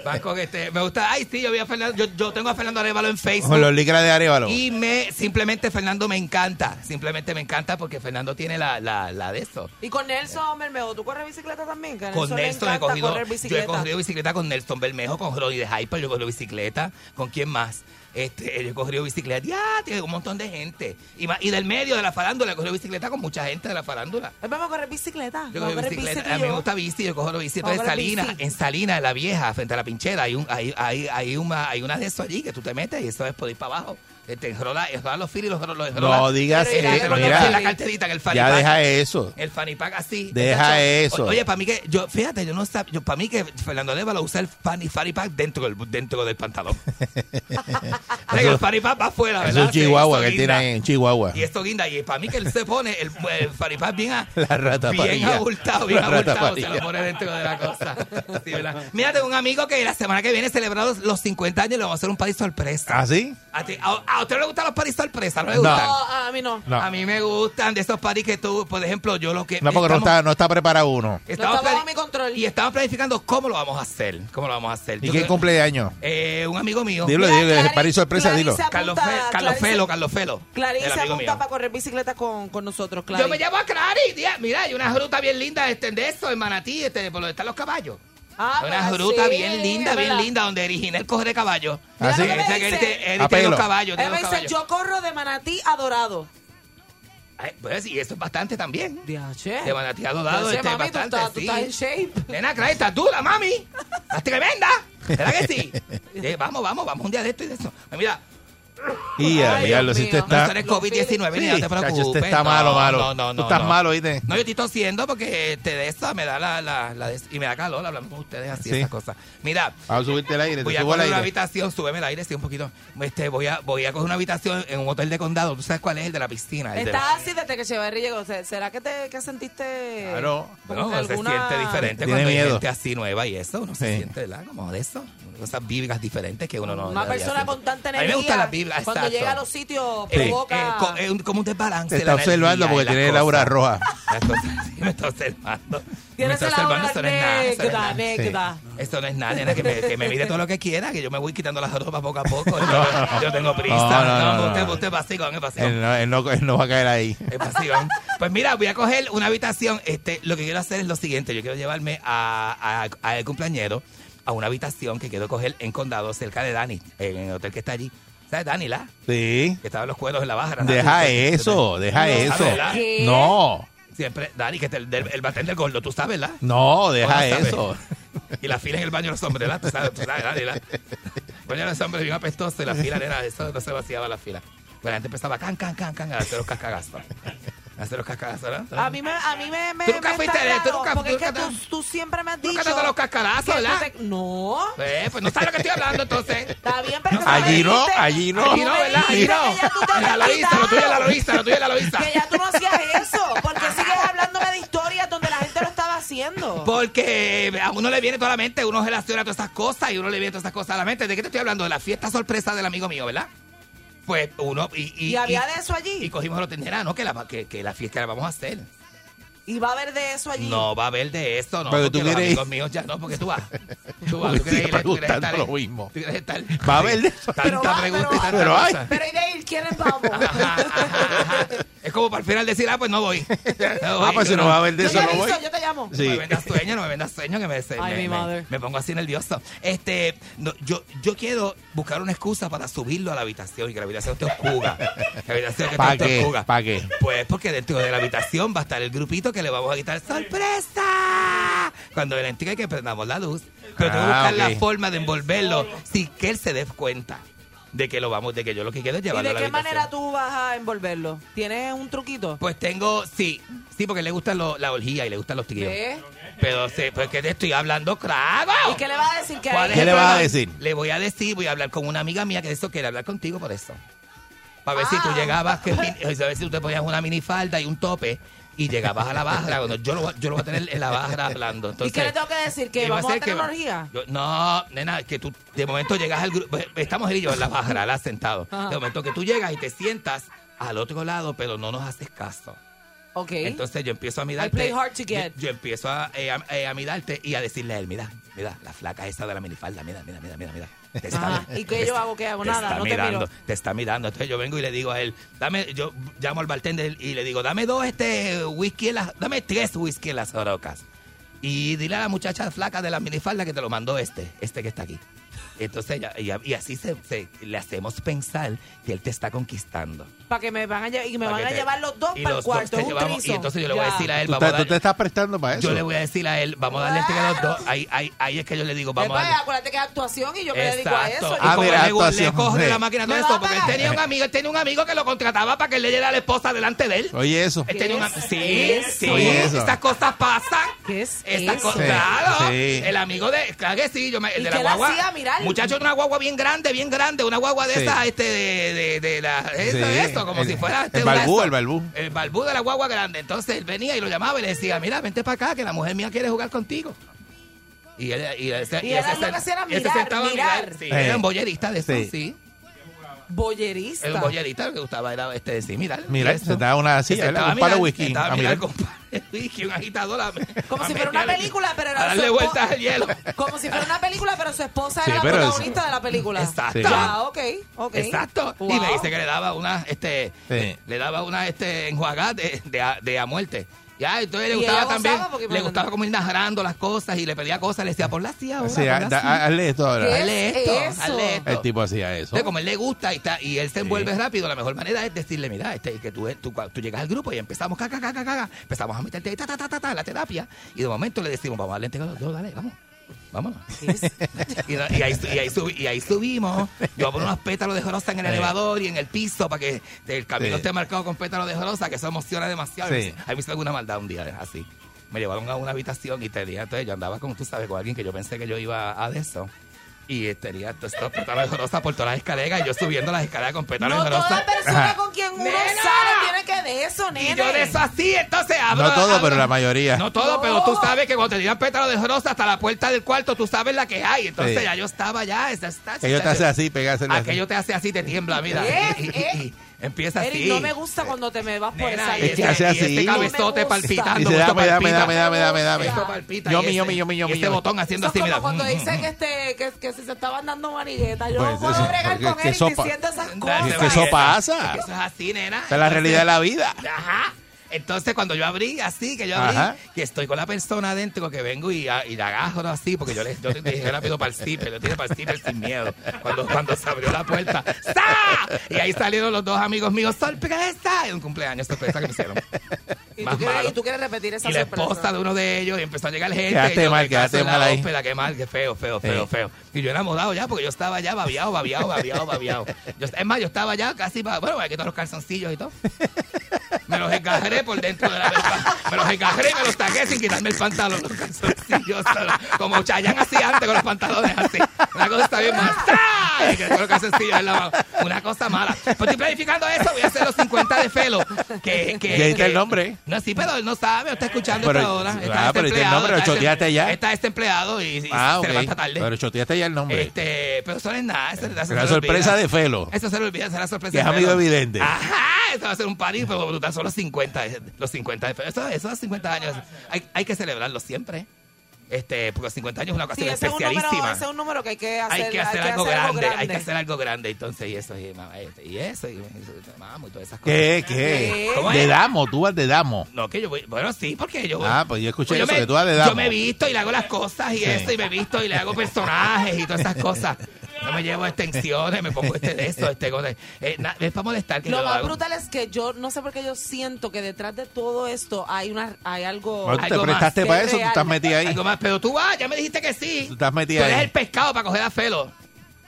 S4: van con este, me gusta, ay sí, yo vi a Fernando, yo, yo tengo a Fernando Arevalo en Facebook.
S2: Con los licras de Arevalo.
S4: Y me, simplemente Fernando me encanta, simplemente me encanta porque Fernando tiene la, la, la de eso.
S3: Y con Nelson Bermejo, ¿tú corres bicicleta también? Que
S4: Con
S3: le
S4: Nelson he
S3: correr
S4: yo he cogido bicicleta con Nelson Bermejo, con Ronnie de Hyper, yo cogido bicicleta, ¿con quién más? Este, yo he cogido bicicleta, ya, tiene un montón de gente. Y, del medio de la farándula, he cogido bicicleta con mucha gente de la farándula.
S3: Hoy Vamos a correr bicicleta.
S4: Yo cojo bicicleta,
S3: bici
S4: a mí me gusta bici, yo cojo la bici. Entonces, Salinas,
S3: bici.
S4: en Salinas, en la vieja, frente a la pinchera, hay un, hay, hay, hay una, hay una de eso allí que tú te metes y eso es por ir para abajo. Te enrola, enrola los filis, los, los.
S2: No digas
S4: lo
S2: mira.
S4: la carterita, el fanny
S2: Ya
S4: pack.
S2: deja eso.
S4: El fanny pack así.
S2: Deja eso.
S4: o- Oye, para mí que, yo, fíjate, yo no sab- yo para mí que Fernando Leva lo usa el fanny, fanny pack dentro del, dentro del pantalón. <laughs> El fanny pack va afuera,
S2: Es
S4: ¿verdad?
S2: un chihuahua que ahí en Chihuahua.
S4: Y esto guinda, y para mí que él se pone el, el fanny pack bien, a- <laughs>
S2: La rata
S4: bien
S2: parilla.
S4: abultado, bien
S2: La
S4: abultado, se lo pone dentro de la cosa. Sí, ¿verdad? Mira, tengo un amigo que la semana que viene celebramos los 50 años y le vamos a hacer un party sorpresa.
S2: ¿Ah, sí?
S4: ¿A, ti- a, a usted le gustan los parties sorpresa? ¿No le
S2: No.
S4: gustan?
S3: No, a mí no.
S2: No.
S4: A mí me gustan de esos parties que tú, por ejemplo, yo lo que...
S2: No, porque no está, no está preparado uno.
S4: estamos
S3: No está bajo
S4: plani-
S3: mi control.
S4: Y estamos planificando cómo lo vamos a hacer. ¿Cómo lo vamos a hacer?
S2: ¿Y
S4: Yo
S2: quién
S4: creo-
S2: cumple de año?
S4: Eh, un amigo mío.
S2: Dilo, dilo,
S3: Clarice-
S2: party sorpresa, dilo.
S3: Clarice
S4: Carlos, Fe- Carlos
S3: Clarice-
S4: Felo, Carlos Felo.
S3: Clarice apunta
S4: mío.
S3: para correr bicicleta con, con nosotros,
S4: Yo
S3: Clarice.
S4: me llamo a Clary, tía. Mira, hay una ruta bien linda este, de eso, en Manatí, este, por donde están los caballos.
S3: Ah,
S4: una ruta
S3: sí,
S4: bien linda, bien
S3: verdad.
S4: linda, donde Original coge de caballo.
S2: ¿Ah, sí?
S3: Mira lo que
S4: él,
S3: dice.
S4: te- él
S2: A
S4: tiene
S2: pelo.
S4: los caballos,
S3: Él
S4: tiene
S3: me
S4: los
S3: dice,
S4: caballos.
S3: yo corro de manatí a dorado.
S4: Ay, pues sí, eso es bastante también. De Manatí a Dorado, este,
S3: mami, tú
S4: bastante,
S3: estás, tú
S4: sí.
S3: estás en shape.
S4: Nena, Clary, estás dura, mami. Estás tremenda. ¿Verdad que sí? <laughs> Eh, vamos, vamos, vamos un día de esto y de eso. Mira,
S2: Y a diablo, si
S4: no,
S2: está...
S4: no es COVID-19, ni no te
S2: Sí,
S4: preocupes.
S2: chacho, usted está
S4: No,
S2: malo, malo.
S4: No, no,
S2: Tú estás
S4: no.
S2: malo, ¿oíste?
S4: No, yo estoy tosiendo porque te de esa me da la, la, la de- y me da calor hablando con ustedes así,
S2: Sí.
S4: esas cosas. Mira,
S2: Vamos a subirte el aire,
S4: voy
S2: te
S4: a coger una habitación, súbeme el aire, sí, un poquito. Este, voy a, voy a coger una habitación en un hotel de condado. ¿Tú sabes cuál es? El de la piscina.
S3: Estás así desde que Cheverry llegó. Se- ¿Será que te que sentiste
S2: Claro.
S4: Se siente diferente
S2: Tiene
S4: cuando hay
S2: miedo.
S4: gente así nueva y eso. Uno se
S2: Sí.
S4: siente, ¿verdad? Como de eso. Cosas bíblicas diferentes que uno no.
S3: Una persona con tanta
S4: A mí
S3: energía.
S4: me gustan las
S3: Cuando
S4: exacto.
S3: llega a los sitios,
S4: Eh,
S3: provoca.
S4: eh, un- como un desbalance.
S2: Te está
S4: la
S2: observando porque tiene el aura roja. <laughs>
S4: Sí, me está observando. me está observando, eso no es nada. Eso no es
S3: negra,
S4: nada.
S3: negra.
S4: Esto no es nada, nena, que me, que me mire todo lo que quiera, que yo me voy quitando las ropas poco a poco. <laughs> Yo, yo tengo prisa.
S2: No, no, no,
S4: usted,
S2: no.
S4: usted es.
S2: Él no, él no- él no va a caer ahí.
S4: Es vacilón. Pues mira, voy a coger una habitación. Este, lo que quiero hacer es lo siguiente. Yo quiero llevarme a, a, a el cumpleañero a una habitación que quiero coger en Condado, cerca de Dani, en el hotel que está allí. ¿Sabes Dani, la?
S2: Sí.
S4: Que estaba en los cueros en la baja.
S2: Deja eso, deja
S4: No,
S2: eso.
S4: ¿sabes, verdad?
S3: ¿Qué?
S2: No,
S4: Siempre, Dani, que el, del- el batén del gordo, tú sabes, ¿verdad?
S2: no, deja eso. <laughs>
S4: Y la fila en el baño de los hombres, ¿verdad? Tú sabes, tú sabes, Dani, baño de los hombres bien apestoso y la fila era eso, no se vaciaba la fila. Pues la gente empezaba can, can, can, can, a hacer los cascagazos. Hacer los cascarazos.
S3: A mí me, a mí me, me,
S4: Tú nunca
S3: me
S4: fuiste de- tú
S3: raro,
S4: nunca-
S3: porque
S4: tú
S3: es que tú, tú siempre me has dicho...
S4: nunca los cascarazos, ¿verdad?
S3: te- No.
S4: Eh, pues no sabes lo que estoy hablando entonces.
S3: Está bien, pero...
S2: Allí no, allí no.
S4: Allí no, ¿verdad? Allí no. la Loíza, lo tuyo es la. Loíza, lo tuyo es la Loíza.
S3: Que ya tú no hacías eso. porque sigues hablándome de historias donde la gente lo estaba haciendo?
S4: Porque a uno le viene toda la mente, uno relaciona todas esas cosas y uno le viene todas esas cosas a la mente. ¿De qué te estoy hablando? De la fiesta sorpresa del amigo mío, ¿verdad? Pues uno... Y,
S3: ¿Y había de eso allí?
S4: Y cogimos los tendera, ¿no? Que la, que, que la fiesta la vamos a hacer.
S3: ¿Y va a haber de eso allí?
S4: No va a haber de eso, no.
S2: Pero
S4: porque
S2: tú
S4: los
S2: quieres
S4: amigos míos ya no, porque tú vas. <laughs> Tú vas,
S2: Porque
S4: tú quieres ir, tú quieres estar
S2: lo mismo.
S4: Tú quieres estar-
S2: Va a haber de eso.
S4: Tanta
S3: Pero va,
S4: pregunta y
S3: pero-
S4: tanta
S2: Pero hay.
S3: Pero ¿y de ir? ¿Quiénes vamos? <laughs>
S4: Es como para el final decir, ah, pues no voy. <laughs> No voy,
S2: Ah, pues si no va a haber de
S3: Yo
S2: eso, no voy.
S3: yo te llamo.
S4: No
S2: Sí.
S4: me vendas sueño, no me vendas sueño, que me,
S3: Ay,
S4: me,
S3: mi madre.
S4: me pongo así nervioso. Este, no, yo, yo quiero buscar una excusa para subirlo a la habitación y que la habitación esté oscura. Que la habitación que
S2: ¿Para
S4: esté
S2: qué?
S4: oscura.
S2: ¿Para qué?
S4: Pues porque dentro de la habitación va a estar el grupito que le vamos a quitar ¡sorpresa! Cuando él entre que prendamos la luz. Pero tengo que
S2: Ah,
S4: buscar la forma de envolverlo sin que él se dé cuenta de que lo vamos, de que yo lo que quiero es
S3: ¿Y
S4: llevarlo
S3: de
S4: a la
S3: qué
S4: habitación.
S3: manera tú vas a envolverlo? ¿Tienes un truquito?
S4: Pues tengo, sí, sí, porque le gustan lo- la orgía y le gustan los tríos.
S3: ¿Qué?
S4: Pero sé, pues que te estoy hablando, claro.
S3: ¿Y qué le vas a decir? Que
S4: ¿Cuál
S3: hay-
S2: ¿Qué
S4: el
S2: le vas a decir?
S4: Le voy a decir, voy a hablar con una amiga mía que de eso quiere hablar contigo por eso. Para ver si tú
S3: Ah.
S4: llegabas, que, a ver si tú te ponías una minifalda y un tope y llegabas a la barra. Bueno, yo, lo, voy- yo lo voy a tener en la barra hablando.
S3: ¿Y
S4: Entonces,
S3: qué le tengo que decir? ¿Que vamos a tener
S4: que-
S3: una orgía?
S4: yo- no, nena, que tú de momento llegas al grupo. Estamos él y yo en la barra, la sentado.
S3: Ajá.
S4: De momento que tú llegas y te sientas al otro lado, pero no nos haces caso.
S3: Ok.
S4: Entonces yo empiezo a mirarte.
S3: play hard to get.
S4: Yo, yo empiezo a, eh, a, eh, a mirarte y a decirle a él, mira, mira, la flaca esa de la minifalda, mira, mira, mira, mira, mira. Te
S3: Ajá. ¿Y qué
S4: te
S3: yo
S4: está-
S3: hago? ¿Qué hago?
S4: te
S3: Nada,
S4: está
S3: no te
S4: mirando,
S3: miro.
S4: te está mirando. Entonces yo vengo y le digo a él, dame, yo llamo al bartender y le digo, dame dos este whisky en las, dame tres whisky en las orocas. Y dile a la muchacha flaca de la minifalda que te lo mandó este, este que está aquí. Entonces ella, ella- y así se, se- le hacemos pensar que él te está conquistando.
S3: Para que me van a, lle- y me van
S4: que
S3: a
S4: te-
S3: llevar los dos
S4: y
S3: para el
S4: los dos
S3: cuarto.
S4: te
S3: es un
S4: llevamos- y
S3: threesome.
S4: entonces yo le voy a
S3: Ya.
S4: decir a él,
S2: ¿Tú,
S4: vamos a
S2: te- tú
S4: darle-
S2: te estás prestando para eso?
S4: yo le voy a decir a él, vamos a darle este a los dos. Ahí, ahí, ahí es que yo le digo, vamos a
S3: Epa,
S4: darle.
S3: acuérdate que es actuación y yo me dedico a eso.
S2: Ah,
S4: como
S2: mira,
S4: le, le
S2: actuación,
S4: coge
S2: sí.
S4: la máquina todo
S3: ¿Me
S4: esto,
S3: va a
S4: porque él
S3: pagar?
S4: tenía un amigo, él tenía un amigo que lo contrataba para que él le diera a la esposa delante de él.
S2: Oye, eso.
S4: Él tenía un am- sí,
S3: eso?
S4: sí,
S2: Oye, eso.
S4: estas cosas pasan.
S3: ¿Qué es
S4: Estas
S3: eso?
S4: cosas,
S2: Sí,
S4: claro.
S2: sí.
S4: El amigo de, claro que sí, yo me, el
S3: ¿Y
S4: de
S3: qué
S4: la
S3: le
S4: guagua.
S3: hacía?
S4: Muchacho de una guagua bien grande, bien grande, una guagua de
S2: Sí.
S4: esas, este, de, de, de la, eso,
S2: Sí,
S4: eso, como
S2: el-
S4: si fuera este,
S2: el balbú,
S4: eso.
S2: el balbú.
S4: El balbú de la guagua grande. Entonces él venía y lo llamaba y le decía, mira, vente para acá, que la mujer mía quiere jugar contigo. Y él, y él, se-
S3: Y
S4: él
S3: él
S4: se
S3: lo que
S4: sen-
S3: hacía era
S4: y él se
S3: mirar,
S4: sentaba a
S3: mirar.
S4: mirar. Sí,
S2: Eh.
S4: era un bollerista de eso,
S2: Sí.
S4: Sí.
S3: Bollerista.
S4: El bollerista lo que gustaba era este de sí.
S2: Mira,
S4: Y eso.
S2: se da una silla, un
S4: a
S2: palo de whisky. A
S4: a mirar
S2: mirar.
S4: con whisky, un agitador. a-
S3: Como
S4: a
S3: si fuera una película, pero
S4: a
S3: era
S4: darle
S3: su
S4: vueltas al hielo.
S3: Como si fuera una película, pero su esposa
S2: Sí,
S3: era la
S2: pero es-
S3: protagonista de la película.
S4: Exacto.
S3: Ah, ok, ok.
S4: Exacto. Y
S3: Wow.
S4: me dice que le daba una, este,
S2: Sí.
S4: le daba una, este, enjuagada de, de, a, de a muerte. Ya, entonces le gustaba también,
S3: porque,
S4: le gustaba como ir narrando las cosas y le pedía cosas, le decía, ponla así ahora,
S2: Sí,
S4: ponla así.
S2: hazle esto ahora.
S4: Hazle
S3: es
S4: esto,
S3: eso?
S4: hazle esto.
S2: El tipo hacía eso.
S4: Entonces, como él le gusta y, está, y él se envuelve rápido, la mejor manera es decirle, mira, este, que tú, tú, tú llegas al grupo y empezamos, caca, caca, caca, empezamos a meterte ahí, ta, ta, ta, ta, ta, la terapia, y de momento le decimos, vamos a darle dale, vamos. Vámonos. <laughs> y, no- y ahí, y, ahí subi- y ahí subimos. Yo voy a poner unos pétalos de rosa en el
S2: Sí.
S4: elevador y en el piso para que el camino
S2: Sí.
S4: esté marcado con pétalos de rosa, que eso emociona demasiado.
S2: Sí.
S4: A mí me hizo alguna maldad un día así. Me llevaron a una habitación y tenía, entonces yo andaba como tú sabes, con alguien que yo pensé que yo iba a de eso. Y tenía todos estos pétalos de rosa por todas las escaleras y yo subiendo las escaleras con pétalos
S3: No
S4: de
S3: toda
S4: rosa.
S3: persona
S2: Ajá.
S3: con quien uno
S4: Nena.
S3: sale tiene que de eso, nene.
S4: Y yo de eso así, entonces abro.
S2: No todo,
S4: abro-
S2: pero la mayoría.
S4: No todo,
S3: No.
S4: pero tú sabes que cuando te tiran pétalos de rosa hasta la puerta del cuarto, tú sabes la que hay. Entonces
S2: Sí.
S4: ya yo estaba ya. Esa, está,
S2: Ellos te hacen así, pegarse
S4: Aquello te hace así, te tiembla, mira.
S3: Eh, <laughs> eh.
S4: Empieza
S3: Eric,
S4: así.
S3: no me gusta cuando te me vas por esa
S2: Es que hace así.
S4: este cabezote palpitando.
S2: Dice, dame, dame,
S4: palpita.
S2: dame, dame, dame, dame.
S4: Esto palpita.
S2: Yomi,
S4: y
S2: yomi,
S4: ese-
S2: yomi, yomi,
S4: y este botón haciendo así,
S3: como
S4: mira.
S3: cuando
S4: Mm,
S3: dicen que, este, que, que se estaban dando maniguetas. Yo
S2: Pues
S3: no puedo
S2: eso,
S3: bregar con
S2: que
S3: Eric diciendo esas cosas.
S2: Es que eso pasa.
S4: Es que eso es así, nena.
S2: Esta es la realidad de la vida.
S4: Ajá. Entonces, cuando yo abrí, así, que yo abrí,
S2: Ajá.
S4: que estoy con la persona adentro, que vengo y, a- y la agarro así, porque yo le yo dije rápido para el zipper, yo tiré para el zipper sin miedo. Cuando, cuando se abrió la puerta, ¡sa! Y ahí salieron los dos amigos míos, ¡sorpresa! Y un cumpleaños sorpresa que me hicieron.
S3: Y
S4: Más
S3: tú, quieres,
S4: malo.
S3: y tú quieres repetir esa
S4: Y la esposa de uno de ellos, y empezó a llegar gente.
S2: Quedaste mal, quedaste
S4: en
S2: mal ahí.
S4: ópera, qué mal, qué feo, feo, feo,
S2: Sí.
S4: feo. Y yo enamorado ya, porque yo estaba ya babiado, babiado, babiado, babiado. Yo, es más, yo estaba ya casi, bueno, me quito los calzoncillos y todo. me los encajaré por dentro de la ropa. Me los encajaré y me los tagué sin quitarme el pantalón. Los calzoncillos, <laughs> como Chayanne hacía antes con los pantalones así. Una cosa está bien más. ¡Ay! Que en la. Una cosa mala. Pues estoy planificando eso. Voy a hacer los 50 de Felo. Que, que,
S2: está el nombre.
S4: No, sí, pero él no sabe. Está escuchando
S2: Pero-
S4: esta hora. Está
S2: ah, pero este
S4: desempleado,
S2: nombre lo
S4: está
S2: choteaste ya.
S4: Está este empleado y, y
S2: Ah,
S4: se levanta tarde.
S2: Pero choteaste ya el nombre.
S4: Este, pero eso no es nada. Eso,
S2: La sorpresa de Felo.
S4: Eso se le olvida, será sorpresa de
S2: es amigo
S4: Felo.
S2: evidente.
S4: Ajá, eso va a ser un party, pero brutal, son los 50, eh, los 50 de Felo. Eso, esos 50 años, hay, hay que celebrarlos siempre. Este, porque los 50 años es una
S3: Sí,
S4: ocasión
S3: ese es, un número,
S4: especialísima.
S3: ese es un número que hay que hacer,
S4: hay que hacer algo grande,
S3: grande.
S4: hay que hacer algo grande, entonces, y eso, y, ma- este, y eso, y, y, vamos, y todas esas cosas.
S2: ¿Qué? ¿Qué?
S4: ¿Cómo
S2: De damo, tú vas de damo.
S4: No, que yo voy, bueno, sí, porque yo voy.
S2: Ah, pues yo escuché
S4: Pues yo
S2: eso,
S4: me-
S2: que tú vas de damo.
S4: Yo me he visto y le hago las cosas y
S2: Sí.
S4: eso, y me he visto y le hago personajes y todas esas cosas. Yo me llevo extensiones, me pongo este de eso, este cosa. Eh, na- es para molestar que
S3: Lo
S4: yo lo
S3: más
S4: hago.
S3: brutal es que yo no sé por qué yo siento que detrás de todo esto hay una hay algo
S2: Bueno, tú te
S3: algo
S2: prestaste
S3: más
S2: para eso, tú estás metida ahí.
S4: Algo más, pero tú vas, ya me dijiste que sí.
S2: Tú estás
S4: Tú
S2: metida
S4: eres
S2: ahí.
S4: el pescado para coger a Felo.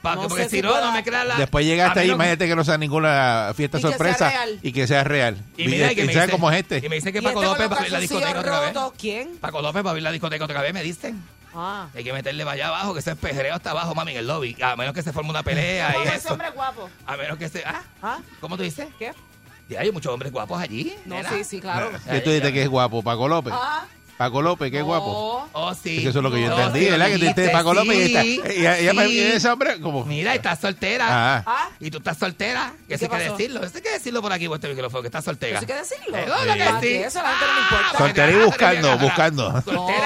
S4: Pa-
S3: No
S4: porque si no,
S3: pueda.
S4: no me creas la.
S2: Después llegaste ahí,
S4: menos-
S2: imagínate que no sea ninguna fiesta
S3: Y
S2: sorpresa y que sea real.
S4: Y mira, y que me
S2: sea
S4: dice-
S2: como es este.
S4: Y me dicen que Paco
S3: este con
S4: López va a abrir la discoteca otra vez.
S3: ¿Quién?
S4: Paco López va a abrir la discoteca otra vez, me dicen.
S3: Ah.
S4: Hay que meterle para allá abajo, que ese es pejereo hasta abajo, mami, en el lobby. A menos que se forme una pelea y
S3: ¿Cómo ese
S4: eso.
S3: hombre guapo?
S4: A menos que se. Ah,
S3: ¿Ah?
S4: ¿cómo tú dices?
S3: ¿Qué?
S4: Y hay muchos hombres guapos allí.
S3: No,
S4: nena.
S3: sí, sí, claro.
S2: ¿Qué tú dices que es guapo? Paco López.
S3: Ah.
S2: Paco López, qué guapo.
S3: Oh.
S4: Oh, sí.
S2: Es que eso es lo que yo
S4: No,
S2: entendí,
S4: sí,
S2: ¿verdad? Que tú dices Paco López y está. Ella,
S4: sí.
S2: ese hombre como.
S4: Mira, estás soltera.
S2: Ah.
S3: Ah.
S4: Y tú estás soltera. Que
S3: ¿Y
S4: eso hay
S3: qué
S4: que
S3: pasó?
S4: decirlo. Eso hay que decirlo por aquí, este micrófono, que estás soltera.
S3: ¿Eso hay que decirlo?
S4: Eh, no, que
S3: Ah, que eso la gente no le importa.
S2: Soltera y buscando, buscando.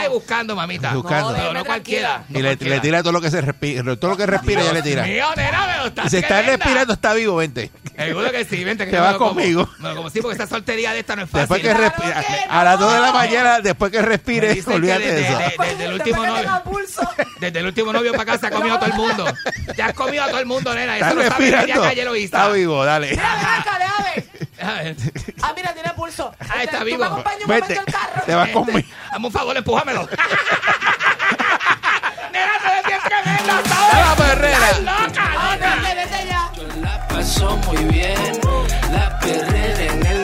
S4: Buscando, mamita.
S2: Buscando.
S3: No,
S4: no cualquiera. no
S2: Y le,
S4: cualquiera.
S2: le tira todo lo que se respira, todo lo que respira ya le tira.
S4: Mío, nena,
S2: Y se está respirando, está vivo, vente.
S4: Seguro que sí, vente. Que
S2: Te vas
S4: como.
S2: conmigo.
S4: Lo como sí, porque esta soltería de esta no es fácil.
S2: Después que
S3: Claro
S2: respira,
S3: que
S2: a las 2 de la
S3: no.
S2: mañana, después que respire,
S4: que
S2: olvídate de eso.
S4: de- desde el último novio. <laughs> Desde el último novio para acá se ha comido a todo el mundo. Ya has comido a todo el mundo, nena.
S2: Está
S4: Eso lo sabe
S2: respirando.
S4: Loíza.
S2: Está vivo, dale.
S3: Mira, ven acá, Ah, mira, tiene pulso.
S4: Ah, está
S3: ¿Tú
S4: vivo.
S3: me acompañas un
S2: Vete,
S3: momento al carro?
S2: te vas
S4: Este,
S2: conmigo.
S4: Hazme un favor, empújamelo. <laughs> nena, eres bien tremenda,
S2: ¡A la
S4: ¿sabes?
S2: perrera!
S4: Estás loca,
S3: Ah, vete ya.
S16: La paso muy bien, la perrera en el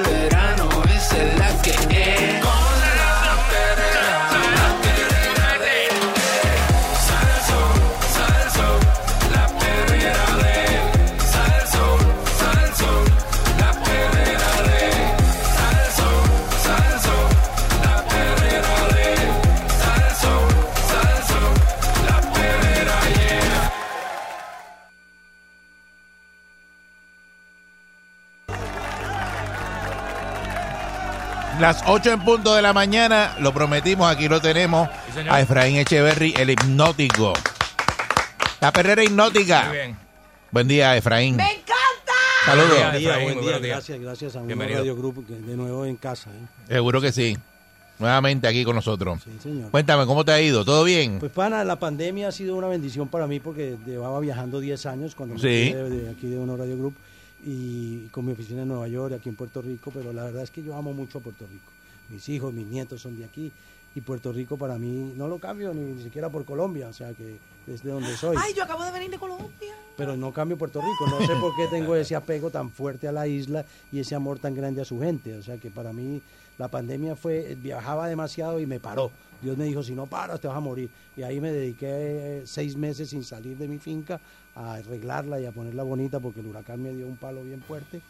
S2: Las 8 en punto de la mañana, lo prometimos, aquí lo tenemos. a Efraín Echeverry, el hipnótico. La perrera hipnótica.
S4: Muy bien.
S2: Buen día, Efraín.
S3: ¡Me encanta!
S2: Saludos.
S4: Buen
S15: día,
S4: Efraín,
S15: buen día. Gracias, gracias a un
S4: Bienvenido.
S15: Radio Group que de nuevo en casa. ¿eh?
S2: Seguro que sí. Nuevamente aquí con nosotros.
S15: Sí, señor.
S2: Cuéntame, ¿cómo te ha ido? ¿Todo bien?
S15: Pues pana, la pandemia ha sido una bendición para mí porque llevaba viajando 10 años cuando me
S2: Sí.
S15: fui de, de aquí de Uno Radio Group y con mi oficina en Nueva York, aquí en Puerto Rico, pero la verdad es que yo amo mucho a Puerto Rico. Mis hijos, mis nietos son de aquí y Puerto Rico para mí no lo cambio ni, ni siquiera por Colombia, o sea que desde donde soy.
S3: Ay, yo acabo de venir de Colombia.
S15: pero no cambio Puerto Rico. No sé por qué tengo <laughs> ese apego tan fuerte a la isla y ese amor tan grande a su gente. O sea que para mí la pandemia fue, viajaba demasiado y me paró. Dios me dijo, si no paras te vas a morir. Y ahí me dediqué eh, seis meses sin salir de mi finca a arreglarla y a ponerla bonita porque el huracán me dio un palo bien fuerte.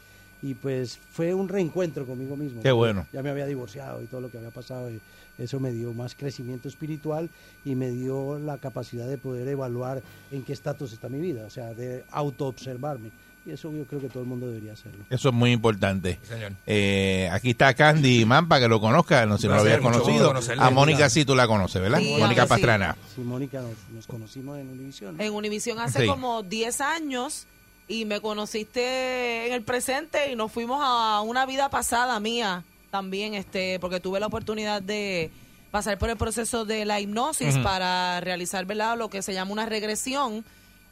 S15: Y pues fue un reencuentro conmigo mismo.
S2: Qué bueno.
S15: Ya me había divorciado y todo lo que había pasado. y eso me dio más crecimiento espiritual y me dio la capacidad de poder evaluar en qué estatus está mi vida, o sea, de autoobservarme. Y eso yo creo que todo el mundo debería hacerlo.
S2: Eso es muy importante.
S4: Sí, señor.
S2: Eh, aquí está Candy Man para que lo conozca, no sé si no lo habías conocido. A Mónica sí tú la conoces, ¿verdad?
S3: Sí,
S2: Mónica. Pastrana.
S15: Sí, Mónica, nos, nos conocimos en Univision.
S3: En Univision hace
S2: Sí.
S3: como 10 años y me conociste en el presente y nos fuimos a una vida pasada mía también, este, porque tuve la oportunidad de pasar por el proceso de la hipnosis para realizar, ¿verdad? Lo que se llama una regresión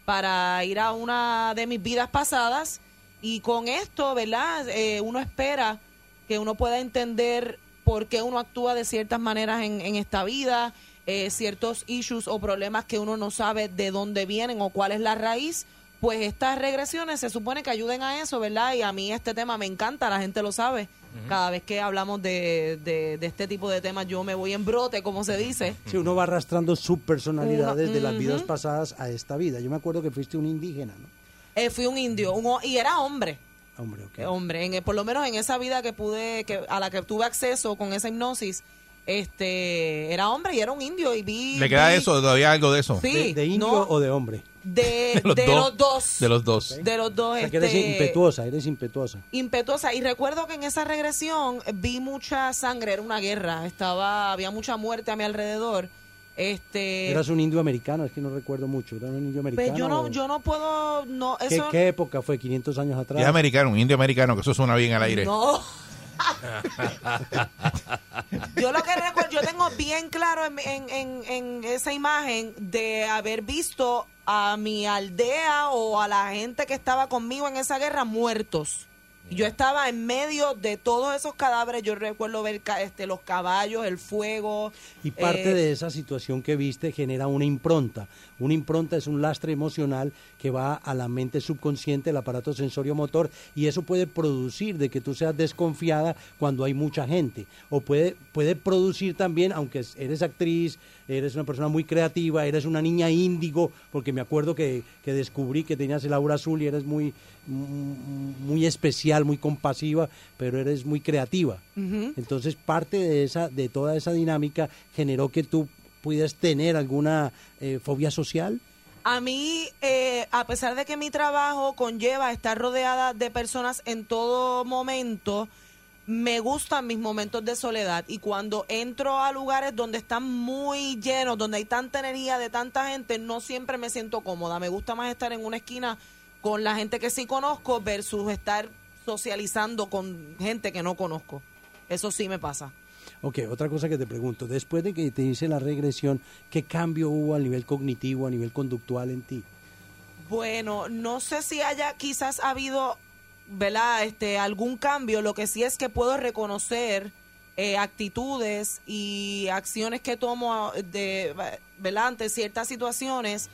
S3: para ir a una de mis vidas pasadas y con esto, ¿verdad? Eh, uno espera que uno pueda entender por qué uno actúa de ciertas maneras en, esta vida, eh, ciertos issues o problemas que uno no sabe de dónde vienen o cuál es la raíz, pues estas regresiones se supone que ayuden a eso, ¿verdad? Y a mí este tema me encanta, la gente lo sabe. Cada vez que hablamos de, de, de este tipo de temas, yo me voy en brote, como se dice.
S15: Sí, uno va arrastrando subpersonalidades
S3: Uno-
S15: de las vidas pasadas a esta vida. Yo me acuerdo que fuiste un indígena, ¿no?
S3: Eh, fui un indio un y era hombre.
S15: Hombre, ok.
S3: Eh, Hombre, en, por lo menos en esa vida que pude, que a la que tuve acceso con esa hipnosis, este, era hombre y era un indio y vi...
S2: ¿Le queda
S3: vi-
S2: eso? ¿Todavía algo de eso?
S3: Sí,
S15: ¿De, de indio
S3: no.
S15: o de hombre?
S3: De, <laughs>
S2: De los
S3: de
S2: dos.
S3: los dos.
S2: De los dos.
S3: De los dos,
S15: O sea, que eres
S3: este,
S15: impetuosa, eres impetuosa.
S3: impetuosa. Y recuerdo que en esa regresión vi mucha sangre, era una guerra, estaba, había mucha muerte a mi alrededor. Este,
S15: Eras un indio americano, es que no recuerdo mucho. ¿Era un indio americano?
S3: pues yo no,
S15: o-
S3: yo no puedo, no,
S15: ¿Qué,
S3: eso,
S15: qué época fue? ¿500 años atrás?
S2: Es americano, un indio americano, que eso suena bien al aire.
S3: no. Yo lo que recuerdo, yo tengo bien claro en, en- en- en esa imagen de haber visto a mi aldea o a la gente que estaba conmigo en esa guerra muertos. Yo estaba en medio de todos esos cadáveres. Yo recuerdo ver este, los caballos, el fuego.
S15: Y parte
S3: eh,
S15: de esa situación que viste genera una impronta. Una impronta es un lastre emocional que va a la mente subconsciente, el aparato sensorio motor, y eso puede producir de que tú seas desconfiada cuando hay mucha gente. O puede, puede producir también, aunque eres actriz, eres una persona muy creativa, eres una niña índigo, porque me acuerdo que, que descubrí que tenías el aura azul y eres muy, muy especial, muy compasiva, pero eres muy creativa. Entonces parte de esa, de toda esa dinámica generó que tú pudieras tener alguna eh, fobia social.
S3: A mí, eh, a pesar de que mi trabajo conlleva estar rodeada de personas en todo momento, me gustan mis momentos de soledad y cuando entro a lugares donde están muy llenos, donde hay tanta energía de tanta gente, no siempre me siento cómoda. Me gusta más estar en una esquina con la gente que sí conozco versus estar socializando con gente que no conozco. Eso sí me pasa.
S15: Ok, otra cosa que te pregunto, después de que te hice la regresión, ¿qué cambio hubo a nivel cognitivo, a nivel conductual en ti?
S3: Bueno, no sé si haya quizás habido, ¿verdad? Este, algún cambio. Lo que sí es que puedo reconocer eh, actitudes y acciones que tomo de, ¿verdad? Ante ciertas situaciones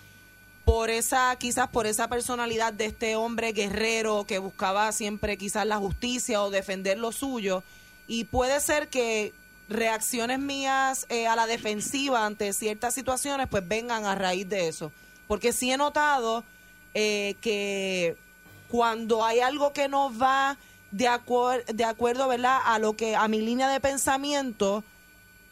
S3: por esa, quizás por esa personalidad de este hombre guerrero que buscaba siempre quizás la justicia o defender lo suyo. Y puede ser que reacciones mías eh, a la defensiva ante ciertas situaciones pues vengan a raíz de eso. Porque sí he notado eh, que cuando hay algo que no va de, acuer- de acuerdo ¿verdad? a lo que a mi línea de pensamiento,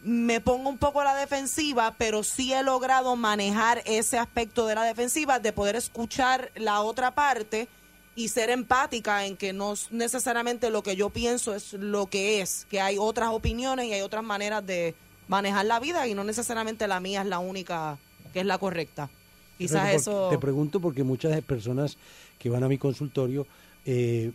S3: me pongo un poco a la defensiva, pero sí he logrado manejar ese aspecto de la defensiva, de poder escuchar la otra parte y ser empática en que no es necesariamente lo que yo pienso es lo que es, que hay otras opiniones y hay otras maneras de manejar la vida y no necesariamente la mía es la única que es la correcta. Quizás eso...
S15: Te pregunto porque muchas personas que van a mi consultorio eh,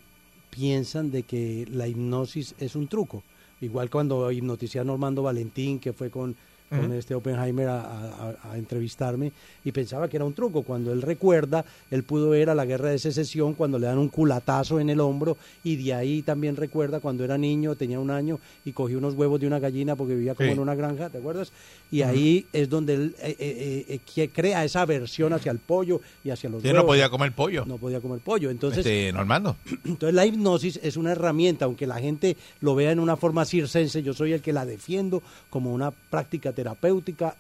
S15: piensan de que la hipnosis es un truco. Igual cuando hipnoticé a Normando Valentín, que fue con, con
S2: Ujú.
S15: este Oppenheimer a, a- a entrevistarme, y pensaba que era un truco. Cuando él recuerda, él pudo ver a la guerra de secesión cuando le dan un culatazo en el hombro, y de ahí también recuerda cuando era niño, tenía un año, y cogió unos huevos de una gallina porque vivía como
S2: Sí.
S15: en una granja, ¿te acuerdas? Y
S2: Ujú.
S15: ahí es donde él eh, eh, eh, que crea esa aversión hacia el pollo y hacia los
S2: Sí,
S15: huevos.
S2: no podía comer pollo.
S15: No podía comer pollo. Entonces,
S2: Este, <clears throat> Normando.
S15: entonces la hipnosis es una herramienta, aunque la gente lo vea en una forma circense, yo soy el que la defiendo como una práctica terapéutica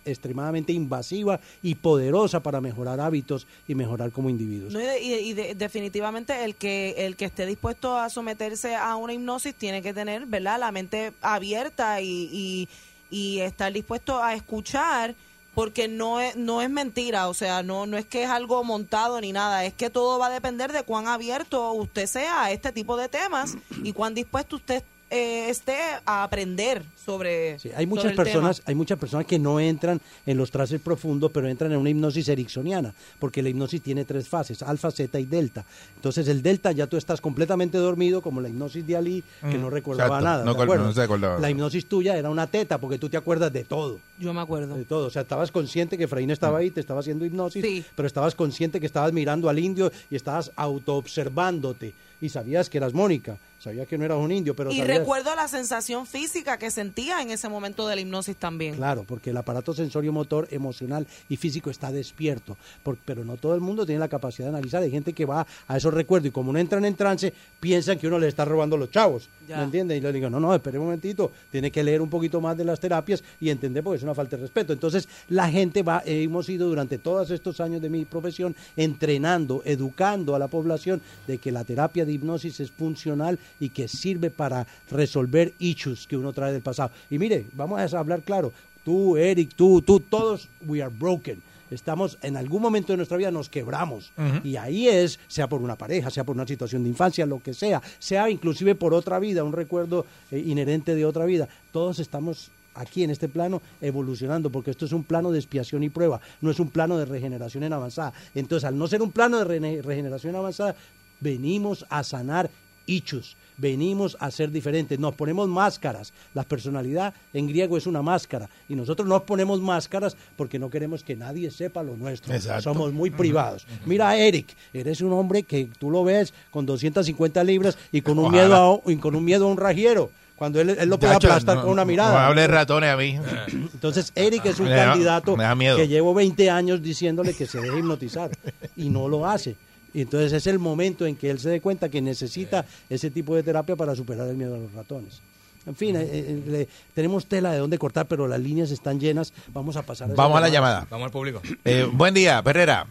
S15: extremadamente invasiva y poderosa para mejorar hábitos y mejorar como individuos.
S3: No, y de- y de- definitivamente el que el que esté dispuesto a someterse a una hipnosis tiene que tener, ¿verdad? La mente abierta y, y, y estar dispuesto a escuchar porque no es, no es mentira, o sea, no, no es que es algo montado ni nada, es que todo va a depender de cuán abierto usted sea a este tipo de temas y cuán dispuesto usted eh, esté a aprender sobre
S15: Sí, hay muchas
S3: sobre el tema.
S15: personas, hay muchas personas que no entran en los traces profundos, pero entran en una hipnosis ericksoniana, porque la hipnosis tiene tres fases, alfa, zeta y delta. Entonces el delta ya tú estás completamente dormido, como la hipnosis de Ali, que
S2: Mm,
S15: no recordaba
S2: exacto,
S15: nada.
S2: no no se acordaba.
S15: La hipnosis tuya era una teta, porque tú te acuerdas de todo.
S3: Yo me acuerdo.
S15: De todo, o sea, estabas consciente que Efraín estaba
S2: Mm.
S15: ahí, te estaba haciendo hipnosis,
S3: Sí.
S15: pero estabas consciente que estabas mirando al indio y estabas autoobservándote y sabías que eras Mónica. Sabía que no eras un indio, pero
S3: Y
S15: sabía-
S3: recuerdo la sensación física que sentía en ese momento de la hipnosis también.
S15: Claro, porque el aparato sensorio motor, emocional y físico está despierto, por- pero no todo el mundo tiene la capacidad de analizar. Hay gente que va a esos recuerdos y como no entran en trance, piensan que uno le está robando los chavos.
S3: Ya.
S15: ¿Me entiendes? Y le digo, no, no, espere un momentito, tiene que leer un poquito más de las terapias y entender porque es una falta de respeto. Entonces, la gente va, eh, hemos ido durante todos estos años de mi profesión entrenando, educando a la población de que la terapia de hipnosis es funcional y que sirve para resolver issues que uno trae del pasado. Y mire, vamos a hablar claro, tú, Eric, tú, tú, todos, we are broken. Estamos en algún momento de nuestra vida nos quebramos y ahí es, sea por una pareja, sea por una situación de infancia, lo que sea, sea inclusive por otra vida, un recuerdo eh, inherente de otra vida. Todos estamos aquí en este plano evolucionando porque esto es un plano de expiación y prueba, no es un plano de regeneración en avanzada. Entonces, al no ser un plano de regeneración avanzada, venimos a sanar ichus, venimos a ser diferentes, nos ponemos máscaras. La personalidad en griego es una máscara y nosotros nos ponemos máscaras porque no queremos que nadie sepa lo nuestro.
S2: Exacto.
S15: Somos muy privados. Mira, Eric, eres un hombre que tú lo ves con 250 libras y con un
S2: Ojalá.
S15: miedo a, y con un miedo a un rajero. Cuando él, él lo puede aplastar
S2: no-
S15: con una
S2: No
S15: mirada.
S2: hable de ratones a mí. <clears throat>
S15: Entonces, Eric es un
S2: Me
S15: candidato
S2: me
S15: que llevo 20 años diciéndole que se deje hipnotizar y no lo hace. Y entonces es el momento en que él se dé cuenta que necesita ese tipo de terapia para superar el miedo a los ratones. En fin, eh, eh, le- tenemos tela de dónde cortar, pero las líneas están llenas. Vamos a pasar.
S2: Vamos a la llamada.
S4: Vamos al público.
S2: Eh, buen día, Herrera.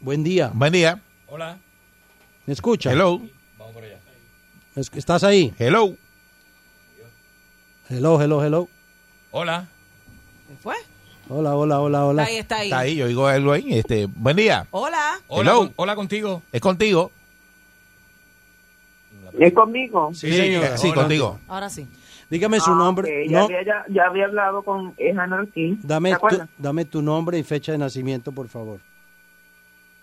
S15: Buen día.
S2: Buen día.
S4: Hola.
S15: ¿Me escucha?
S2: Hello.
S4: Vamos por allá.
S15: Es- ¿Estás ahí?
S2: Hello.
S15: Hello, hello, hello.
S4: Hola.
S15: Hola, hola, hola, hola.
S3: Está ahí, está ahí.
S2: Está ahí, yo oigo algo ahí. Este, buen día.
S3: Hola.
S4: Hola,
S2: Hello.
S4: con- hola contigo.
S2: Es contigo.
S17: ¿Es conmigo?
S15: Sí, señora.
S2: Sí,
S15: Hola.
S2: contigo.
S3: Ahora sí.
S15: Dígame su
S17: Ah,
S15: nombre.
S17: ok, Ya,
S15: No,
S17: había, ya, ya había hablado con Ejan Ortiz.
S15: dame,
S17: ¿Te
S15: tu,
S17: acuerdas?
S15: dame tu nombre y fecha de nacimiento, por favor.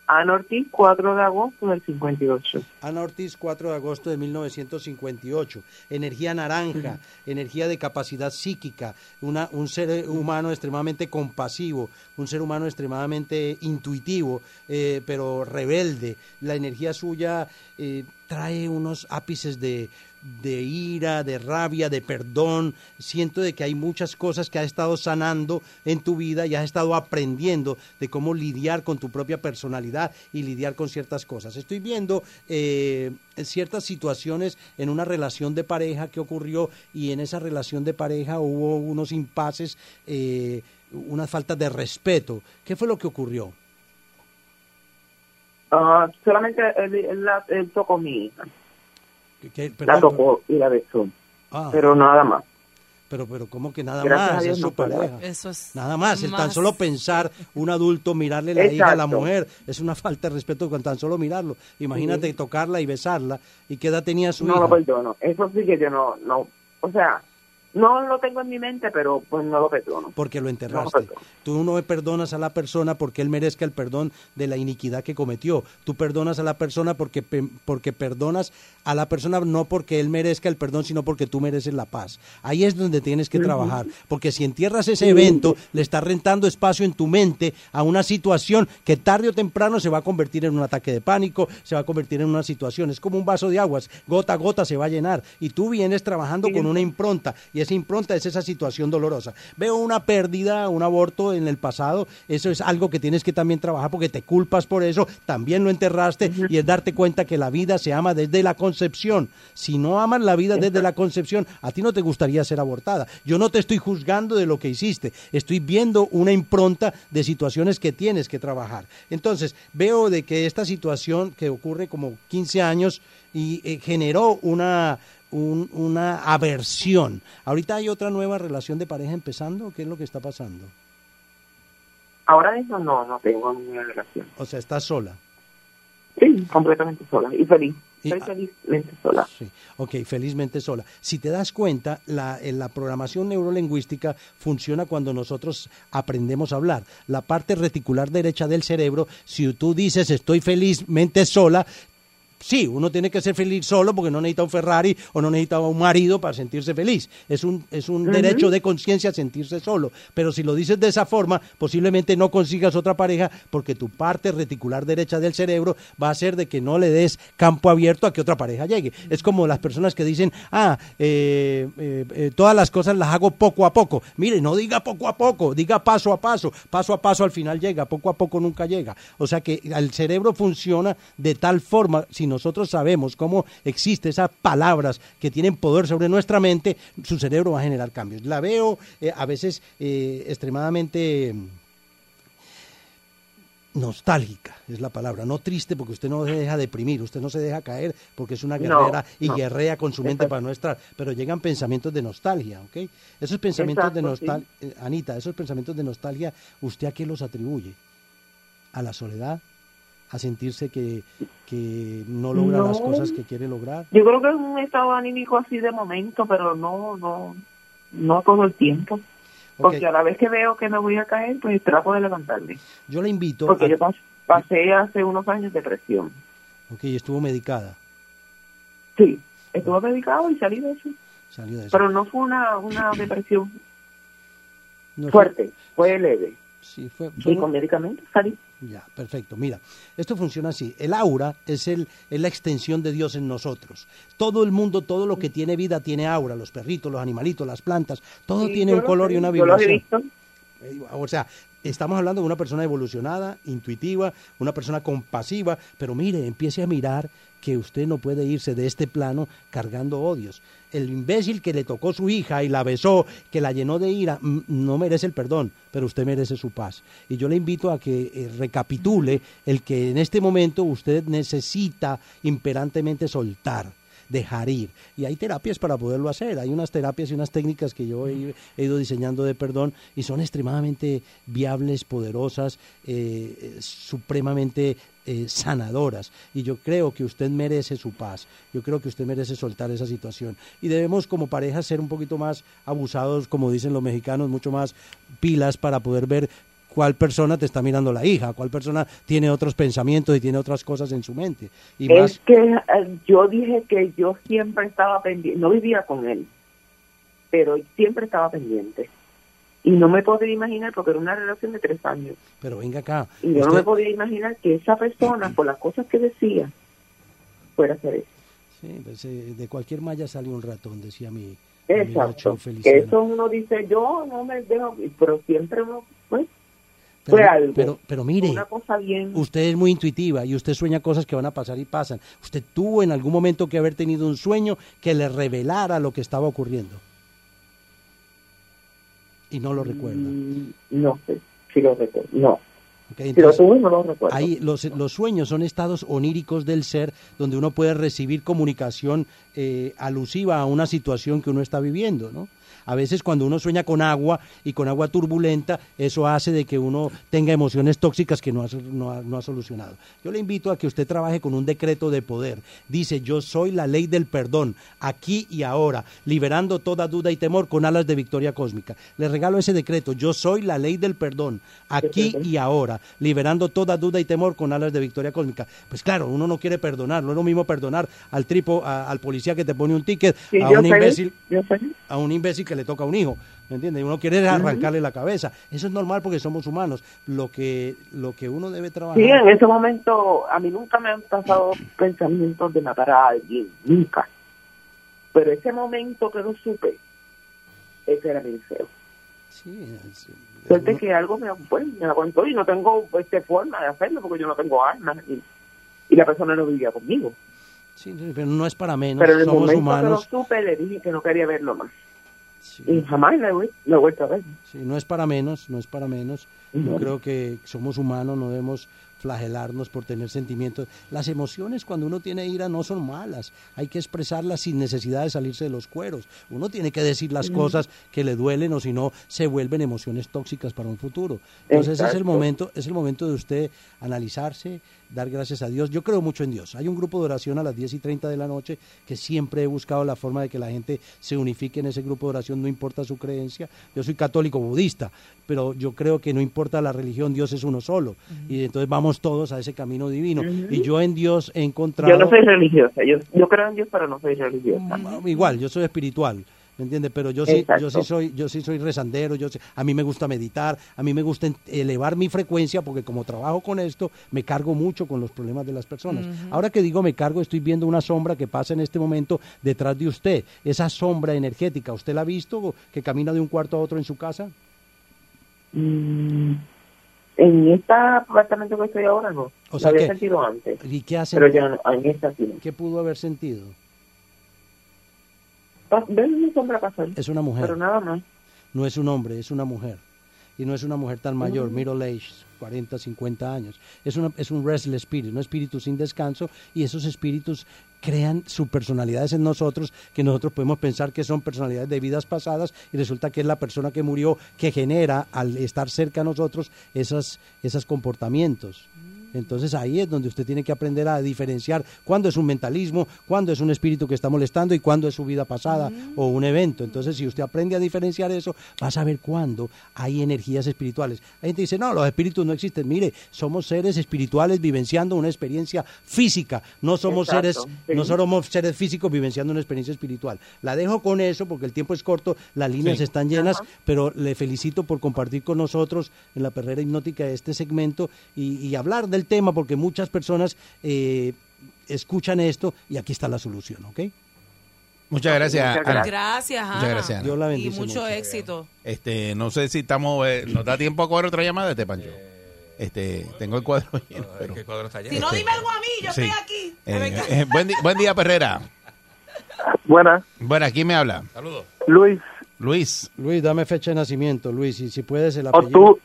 S17: Ana Ortiz, 4 de agosto del 58.
S15: Ana Ortiz, 4 de agosto de 1958. Energía naranja, energía de capacidad psíquica, una, un ser humano extremadamente compasivo, un ser humano extremadamente intuitivo, eh, pero rebelde. La energía suya eh, trae unos ápices de, de ira, de rabia, de perdón. Siento de que hay muchas cosas que has estado sanando en tu vida y has estado aprendiendo de cómo lidiar con tu propia personalidad y lidiar con ciertas cosas. Estoy viendo eh, ciertas situaciones en una relación de pareja que ocurrió y en esa relación de pareja hubo unos impases, eh, unas faltas de respeto. ¿Qué fue lo que ocurrió?
S17: Ah, solamente él, él tocó mi hija.
S15: ¿Qué- qué-
S17: La tocó y la besó.
S15: Ah.
S17: Pero nada más.
S15: Pero, pero, ¿cómo que nada
S17: Gracias
S15: más?
S17: Dios
S15: Es su
S17: no
S15: pareja.
S3: Eso es
S15: Nada más, el tan
S3: más-
S15: solo pensar un adulto mirarle la hija a la
S17: Exacto.
S15: mujer es una falta de respeto con tan solo mirarlo. Imagínate tocarla y besarla. ¿Y qué edad tenía su
S17: No
S15: hija?
S17: lo perdono. Eso sí que yo no, no, o sea, no lo tengo en mi mente, pero pues no lo perdono.
S15: Porque lo
S17: No lo
S15: enterraste. Tú no perdonas a la persona porque él merezca el perdón de la iniquidad que cometió. Tú perdonas a la persona porque, porque perdonas a la persona no porque él merezca el perdón, sino porque tú mereces la paz. Ahí es donde tienes que trabajar. Porque si entierras ese evento, le estás rentando espacio en tu mente a una situación que tarde o temprano se va a convertir en un ataque de pánico, se va a convertir en una situación. Es como un vaso de aguas, gota a gota se va a llenar. Y tú vienes trabajando con una impronta y esa impronta es esa situación dolorosa. Veo una pérdida, un aborto en el pasado, eso es algo que tienes que también trabajar porque te culpas por eso, también lo enterraste y es darte cuenta que la vida se ama desde la concepción. Si no amas la vida desde la concepción, a ti no te gustaría ser abortada. Yo no te estoy juzgando de lo que hiciste, estoy viendo una impronta de situaciones que tienes que trabajar. Entonces, veo de que esta situación que ocurre como 15 años y eh, generó una un- una aversión. Ahorita hay otra nueva relación de pareja empezando, ¿qué es lo que está pasando?
S17: Ahora mismo no, no tengo ninguna relación.
S15: O sea, estás sola.
S17: Sí, completamente sola y feliz. Estoy felizmente sola.
S15: Sí, ok, felizmente sola. Si te das cuenta, la, en la programación neurolingüística funciona cuando nosotros aprendemos a hablar. La parte reticular derecha del cerebro, si tú dices estoy felizmente sola, Sí, uno tiene que ser feliz solo porque no necesita un Ferrari o no necesita un marido para sentirse feliz. Es un, es un derecho de conciencia sentirse solo. Pero si lo dices de esa forma, posiblemente no consigas otra pareja porque tu parte reticular derecha del cerebro va a ser de que no le des campo abierto a que otra pareja llegue. Es como las personas que dicen, ah, eh, eh, eh, todas las cosas las hago poco a poco. Mire, no diga poco a poco, diga paso a paso. Paso a paso al final llega, poco a poco nunca llega. O sea que el cerebro funciona de tal forma, si nosotros sabemos cómo existen esas palabras que tienen poder sobre nuestra mente, su cerebro va a generar cambios. La veo eh, a veces eh, extremadamente nostálgica, es la palabra, no triste porque usted no se deja deprimir, usted no se deja caer porque es una
S17: No,
S15: guerrera y
S17: no.
S15: guerrea con su mente
S17: Exacto.
S15: para no estar, pero llegan pensamientos de nostalgia, ¿ok? Esos pensamientos de
S17: sí.
S15: nostalgia, Anita, esos pensamientos de nostalgia, ¿usted a qué los atribuye? ¿A la soledad? ¿A sentirse que, que no logra las cosas que quiere lograr?
S17: Yo creo que es un estado anímico así de momento, pero no, no, no todo el tiempo. Porque a la vez que veo que me voy a caer, pues trato de levantarme.
S15: Yo le invito
S17: Porque
S15: a...
S17: yo pas- pasé hace unos años depresión.
S15: Ok, estuvo medicada,
S17: Sí, estuve medicado y salí de eso.
S15: salió de eso.
S17: Pero no fue una, una <coughs> depresión
S15: No fue-
S17: fuerte, fue leve.
S15: Sí, fue,
S17: Y con medicamentos salí.
S15: Ya, perfecto. Mira, esto funciona así. El aura es, el, es la extensión de Dios en nosotros. Todo el mundo, todo lo que tiene vida tiene aura. Los perritos, los animalitos, las plantas, todo
S17: Sí,
S15: tiene un
S17: lo
S15: color y una vibración.
S17: visto.
S15: Eh, O sea, estamos hablando de una persona evolucionada, intuitiva, una persona compasiva, pero mire, empiece a mirar que usted no puede irse de este plano cargando odios. El imbécil que le tocó su hija y la besó, que la llenó de ira, mm, no merece el perdón, pero usted merece su paz. Y yo le invito a que eh, recapitule el que en este momento usted necesita imperantemente soltar dejar ir. Y hay terapias para poderlo hacer. Hay unas terapias y unas técnicas que yo he, ido diseñando de perdón y son extremadamente viables, poderosas, eh, eh, supremamente eh, sanadoras. Y yo creo que usted merece su paz. Yo creo que usted merece soltar esa situación. Y debemos como pareja ser un poquito más abusados, como dicen los mexicanos, mucho más pilas para poder ver cuál persona te está mirando la hija, cuál persona tiene otros pensamientos y tiene otras cosas en su mente. Y más,
S17: Es que eh, yo dije que yo siempre estaba pendiente, no vivía con él, pero siempre estaba pendiente. Y no me podía imaginar, porque era una relación de tres años,
S15: pero venga acá.
S17: y yo no me podía imaginar que esa persona, por las cosas que decía, fuera a hacer eso.
S15: Sí, pues, eh, de cualquier malla sale un ratón, decía mi
S17: Exacto. Que eso uno dice, yo no me dejo, pero siempre uno, pues,
S15: Pero,
S17: fue algo.
S15: pero, pero mire,
S17: Una cosa bien.
S15: usted es muy intuitiva y usted sueña cosas que van a pasar y pasan. Usted tuvo en algún momento que haber tenido un sueño que le revelara lo que estaba ocurriendo. Y no lo recuerda.
S17: Mm, No sé si lo recuerdo. No.
S15: Ok,
S17: Si lo tuve, no lo recuerdo.
S15: Ahí los, los sueños son estados oníricos del ser donde uno puede recibir comunicación eh, alusiva a una situación que uno está viviendo, ¿no? A veces cuando uno sueña con agua y con agua turbulenta, eso hace de que uno tenga emociones tóxicas que no ha, no ha- no ha solucionado. Yo le invito a que usted trabaje con un decreto de poder. Dice, yo soy la ley del perdón, aquí y ahora, liberando toda duda y temor con alas de victoria cósmica. Le regalo ese decreto, yo soy la ley del perdón, aquí y ahora, liberando toda duda y temor con alas de victoria cósmica. Pues claro, uno no quiere perdonar, no es lo mismo perdonar al tripo, a- al policía que te pone un ticket,
S17: Sí,
S15: a un imbécil a un imbécil que le toca a un hijo, ¿me entiendes? Uno quiere arrancarle la cabeza. Eso es normal porque somos humanos. Lo que lo que uno debe trabajar.
S17: Sí, en ese momento a mí nunca me han pasado pensamientos de matar a alguien, nunca. Pero ese momento que lo supe, ese era mi deseo.
S15: Sí, es-
S17: Suerte
S15: uno-
S17: que algo me, pues, me aguantó y no tengo este, forma de hacerlo porque yo no tengo armas y, y la persona no vivía conmigo.
S15: sí, sí, pero no es para menos.
S17: Pero en el
S15: somos
S17: momento
S15: humanos.
S17: que lo supe le dije que no quería verlo más.
S15: Sí.
S17: Y jamás lo he, vuelto a ver.
S15: Sí, no es para menos, no es para menos. Yo creo que somos humanos, no debemos flagelarnos por tener sentimientos. Las emociones cuando uno tiene ira no son malas, hay que expresarlas sin necesidad de salirse de los cueros. Uno tiene que decir las
S17: Ujú.
S15: cosas que le duelen o si no se vuelven emociones tóxicas para un futuro. Entonces ese es el
S17: Exacto.
S15: momento, es el momento de usted analizarse, dar gracias a Dios. Yo creo mucho en Dios. Hay un grupo de oración a las 10 y 30 de la noche que siempre he buscado la forma de que la gente se unifique en ese grupo de oración, no importa su creencia. Yo soy católico budista, pero yo creo que no importa la religión, Dios es uno solo. Y entonces vamos todos a ese camino divino. Y yo en Dios he encontrado...
S17: Yo no soy religiosa, yo, yo creo en Dios, pero no soy religiosa.
S15: igual, yo soy espiritual. ¿Me entiendes? Pero yo sí, yo sí soy, yo sí soy rezandero, yo sí- a mí me gusta meditar, a mí me gusta elevar mi frecuencia porque como trabajo con esto, me cargo mucho con los problemas de las personas. Ahora que digo me cargo, estoy viendo una sombra que pasa en este momento detrás de usted. Esa sombra energética, ¿usted la ha visto que camina de un cuarto a otro en su casa?
S17: Mm, en este apartamento que estoy ahora no.
S15: O sea
S17: lo había
S15: que-
S17: sentido antes.
S15: ¿Y qué hace?
S17: Pero ya no, en esta sí.
S15: ¿Qué pudo haber sentido?
S17: Pasar.
S15: Es una mujer.
S17: Pero nada más.
S15: No es un hombre, es una mujer. Y no es una mujer tan mayor,
S17: Mm.
S15: middle age, 40, 50 años. Es, una, es un restless spirit, un espíritu sin descanso y esos espíritus crean sus personalidades en nosotros que nosotros podemos pensar que son personalidades de vidas pasadas y resulta que es la persona que murió que genera al estar cerca a nosotros esas, esos comportamientos. Entonces ahí es donde usted tiene que aprender a diferenciar cuándo es un mentalismo, cuándo es un espíritu que está molestando y cuándo es su vida pasada o un evento. Entonces si usted aprende a diferenciar eso, va a saber cuándo hay energías espirituales. Hay gente dice, no, los espíritus no existen. Mire, somos seres espirituales vivenciando una experiencia física. No somos
S17: Exacto,
S15: seres,
S17: sí.
S15: no somos seres físicos vivenciando una experiencia espiritual. La dejo con eso porque el tiempo es corto, las líneas
S18: Sí.
S15: están llenas,
S18: Ajá.
S15: pero le felicito por compartir con nosotros en la perrera hipnótica este segmento y, y hablar del tema porque muchas personas eh, escuchan esto y aquí está la solución, ¿ok?
S19: Muchas gracias, Ana.
S3: Gracias, Ana.
S19: Muchas gracias, Ana.
S15: Dios la
S3: Y
S15: bendice
S3: mucho
S15: mucho.
S3: éxito.
S19: Este, no sé si estamos, eh, nos da tiempo a coger otra llamada, este Pancho. Este, tengo el cuadro lleno, pero-
S4: ¿Qué cuadro está lleno?
S3: Si no, dime algo a mí, yo
S19: sí.
S3: estoy aquí.
S19: Eh, eh, buen, di- buen día, Perrera.
S12: Buena.
S19: Bueno, ¿quién me habla?
S4: Saludos.
S12: Luis,
S19: Luis.
S15: Luis, dame fecha de nacimiento, Luis, y si puedes el apellido.
S12: octu-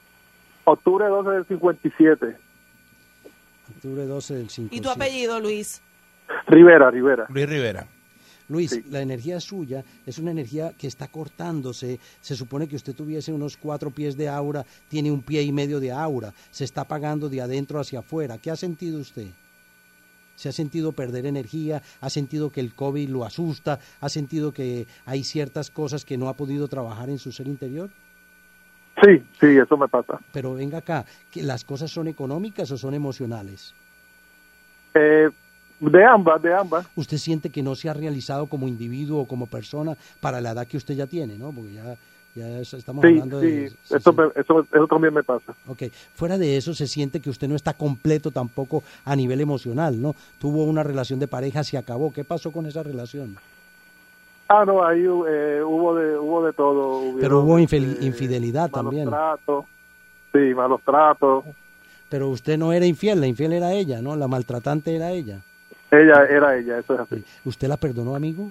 S12: octubre 12 del 57.
S15: Octubre 12 del 5.
S3: ¿Y tu apellido, Luis?
S12: Rivera, Rivera.
S19: Luis Rivera.
S15: Luis, la energía suya es una energía que está cortándose. Se supone que usted tuviese unos cuatro pies de aura, tiene un pie y medio de aura. Se está apagando de adentro hacia afuera. ¿Qué ha sentido usted? ¿Se ha sentido perder energía? ¿Ha sentido que el COVID lo asusta? ¿Ha sentido que hay ciertas cosas que no ha podido trabajar en su ser interior?
S12: Sí, sí, eso me pasa.
S15: Pero venga acá, ¿que ¿las cosas son económicas o son emocionales?
S12: Eh, de ambas, de ambas.
S15: usted siente que no se ha realizado como individuo o como persona para la edad que usted ya tiene, ¿no? Porque ya, ya es- estamos
S12: Sí,
S15: hablando de...
S12: sí, eso, me- eso, eso también me pasa.
S15: Ok, fuera de eso se siente que usted no está completo tampoco a nivel emocional, ¿no? Tuvo una relación de pareja, se acabó. ¿Qué pasó con esa relación?
S12: Ah, no, ahí eh, hubo de hubo de todo. Hubieron,
S15: Pero hubo infel-
S12: este,
S15: infidelidad
S12: malos
S15: también.
S12: tratos, sí, malos tratos.
S15: Pero usted no era infiel, la infiel era ella, ¿no? La maltratante era ella.
S12: Ella era ella, eso es así.
S15: ¿Usted la perdonó, amigo?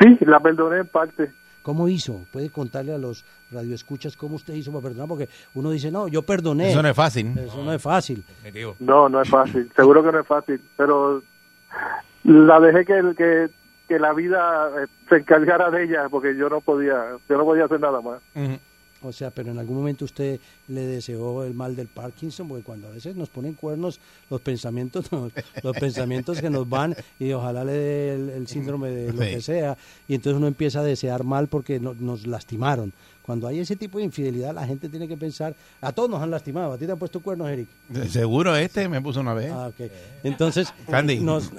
S12: Sí, la perdoné en parte.
S15: ¿Cómo hizo? ¿Puede contarle a los radioescuchas cómo usted hizo para perdonar? Porque uno dice, no, yo perdoné.
S19: Eso no es fácil.
S15: Eso no es fácil.
S12: No, no es fácil. Seguro que no es fácil, pero la dejé que que, que la vida eh, se encargara de ella porque yo no podía, yo no podía hacer nada más.
S15: O sea, pero en algún momento usted le deseó el mal del Parkinson, porque cuando a veces nos ponen cuernos, los pensamientos, <laughs> nos- los pensamientos que nos van y ojalá le dé el, el síndrome de lo
S19: Sí.
S15: que sea, y entonces uno empieza a desear mal porque no- nos lastimaron. Cuando hay ese tipo de infidelidad, la gente tiene que pensar, a todos nos han lastimado, a ti te han puesto cuernos, Eric.
S19: Seguro este me puso una vez.
S15: Ah, ok. Entonces, <laughs>
S19: Candy.
S15: nos-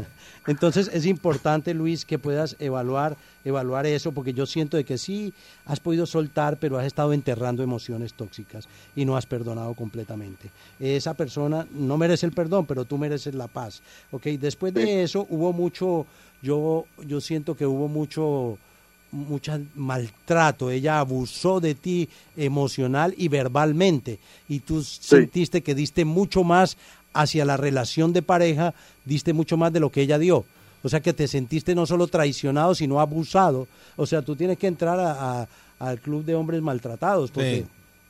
S15: <laughs> entonces es importante, Luis, que puedas evaluar, evaluar eso, porque yo siento de que sí has podido soltar, pero has estado enterrando emociones tóxicas y no has perdonado completamente. Esa persona no merece el perdón, pero tú mereces la paz. Ok, después de eso hubo mucho, yo, yo siento que hubo mucho mucho maltrato, ella abusó de ti emocional y verbalmente y tú sentiste que diste mucho más hacia la relación de pareja, diste mucho más de lo que ella dio. O sea que te sentiste no solo traicionado, sino abusado. O sea, tú tienes que entrar a- a- al club de hombres maltratados porque,
S19: Sí.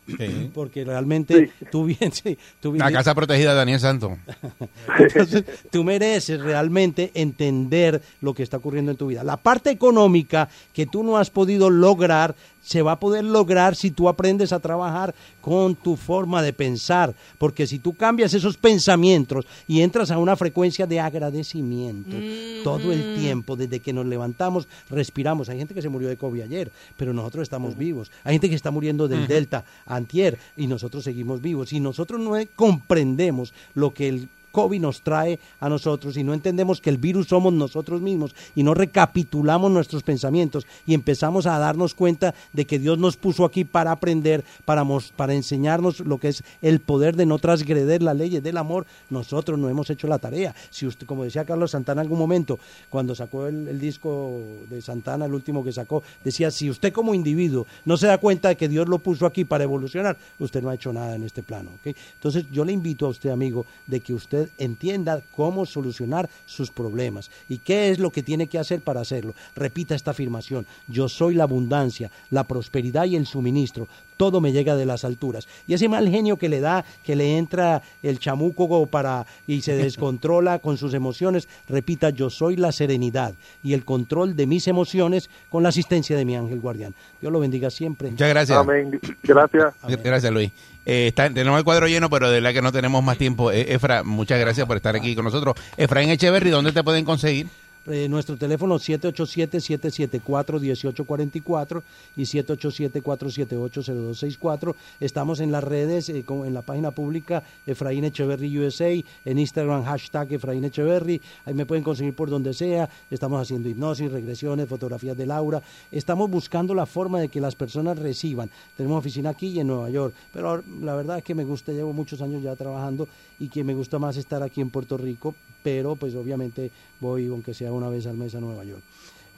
S19: <laughs>
S15: porque realmente tú bien, sí, tú bien-
S19: La casa protegida de Daniel Santo. <laughs>
S15: entonces, tú mereces realmente entender lo que está ocurriendo en tu vida. La parte económica que tú no has podido lograr, se va a poder lograr si tú aprendes a trabajar con tu forma de pensar, porque si tú cambias esos pensamientos y entras a una frecuencia de agradecimiento todo el tiempo, desde que nos levantamos, respiramos. Hay gente que se murió de COVID ayer, pero nosotros estamos vivos. Hay gente que está muriendo del. Delta antier y nosotros seguimos vivos. Y nosotros no comprendemos lo que el COVID nos trae a nosotros y no entendemos que el virus somos nosotros mismos y no recapitulamos nuestros pensamientos y empezamos a darnos cuenta de que Dios nos puso aquí para aprender, para, para enseñarnos lo que es el poder de no transgreder las leyes del amor, nosotros no hemos hecho la tarea. Si usted, como decía Carlos Santana en algún momento, cuando sacó el, disco de Santana, el último que sacó, decía, si usted como individuo no se da cuenta de que Dios lo puso aquí para evolucionar, usted no ha hecho nada en este plano. Entonces yo le invito a usted, amigo, de que usted entienda cómo solucionar sus problemas y qué es lo que tiene que hacer para hacerlo. Repita esta afirmación, yo soy la abundancia, la prosperidad y el suministro. Todo me llega de las alturas. Y ese mal genio que le da, que le entra el chamuco para y se <laughs> descontrola con sus emociones, repita, yo soy la serenidad y el control de mis emociones con la asistencia de mi ángel guardián. Dios lo bendiga siempre.
S2: Muchas gracias.
S19: Amén. Gracias.
S2: Gracias, Luis. Eh, está- tenemos el cuadro lleno, pero de verdad que no tenemos más tiempo. Eh, Efra, muchas gracias por estar aquí con nosotros. Efraín Echeverry, ¿dónde te pueden conseguir?
S15: Eh, nuestro teléfono 787-774-1844 y 787-478-0264. Estamos en las redes, eh, en la página pública Efraín Echeverry USA, en Instagram hashtag Efraín Echeverry. Ahí me pueden conseguir por donde sea. Estamos haciendo hipnosis, regresiones, fotografías de Laura. Estamos buscando la forma de que las personas reciban. Tenemos oficina aquí y en Nueva York, pero la verdad es que me gusta, llevo muchos años ya trabajando y que me gusta más estar aquí en Puerto Rico, pero pues obviamente voy aunque sea una vez al mes a Nueva York.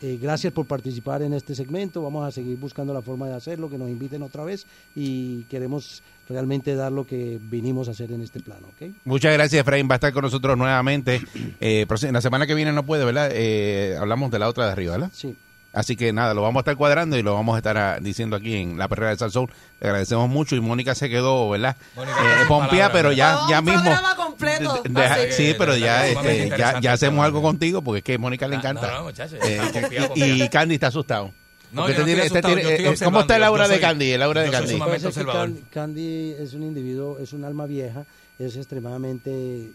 S15: Eh, gracias por participar en este segmento. Vamos a seguir buscando la forma de hacerlo, que nos inviten otra vez y queremos realmente dar lo que vinimos a hacer en este plano. ¿ok?
S2: Muchas gracias, Efraín. Va a estar con nosotros nuevamente. Eh, la semana que viene no puede, ¿verdad? Eh, hablamos de la otra de arriba, ¿verdad?
S15: Sí.
S2: Así que nada, lo vamos a estar cuadrando y lo vamos a estar ah, diciendo aquí en la perrera de Salsoul. Le agradecemos mucho y Mónica se quedó, ¿verdad? Eh, pompía, pero ya,
S4: ¿verdad?
S2: ya
S3: Un
S2: mismo.
S3: programa completo.
S2: Deja-
S3: así.
S2: sí, pero ya, este, ya, ya hacemos algo contigo porque es que a Mónica le encanta.
S4: no, no, muchacho,
S2: Eh, <laughs> y, Candy está asustado.
S4: No,
S2: Porque
S4: yo no
S2: este tiene-
S4: estoy
S2: este
S4: asustado,
S2: tiene-
S4: yo estoy
S2: eh, ¿Cómo está el aura
S4: yo
S2: de Candy? El aura de Candy.
S15: Can- Candy es un individuo, es un alma vieja, es extremadamente eh,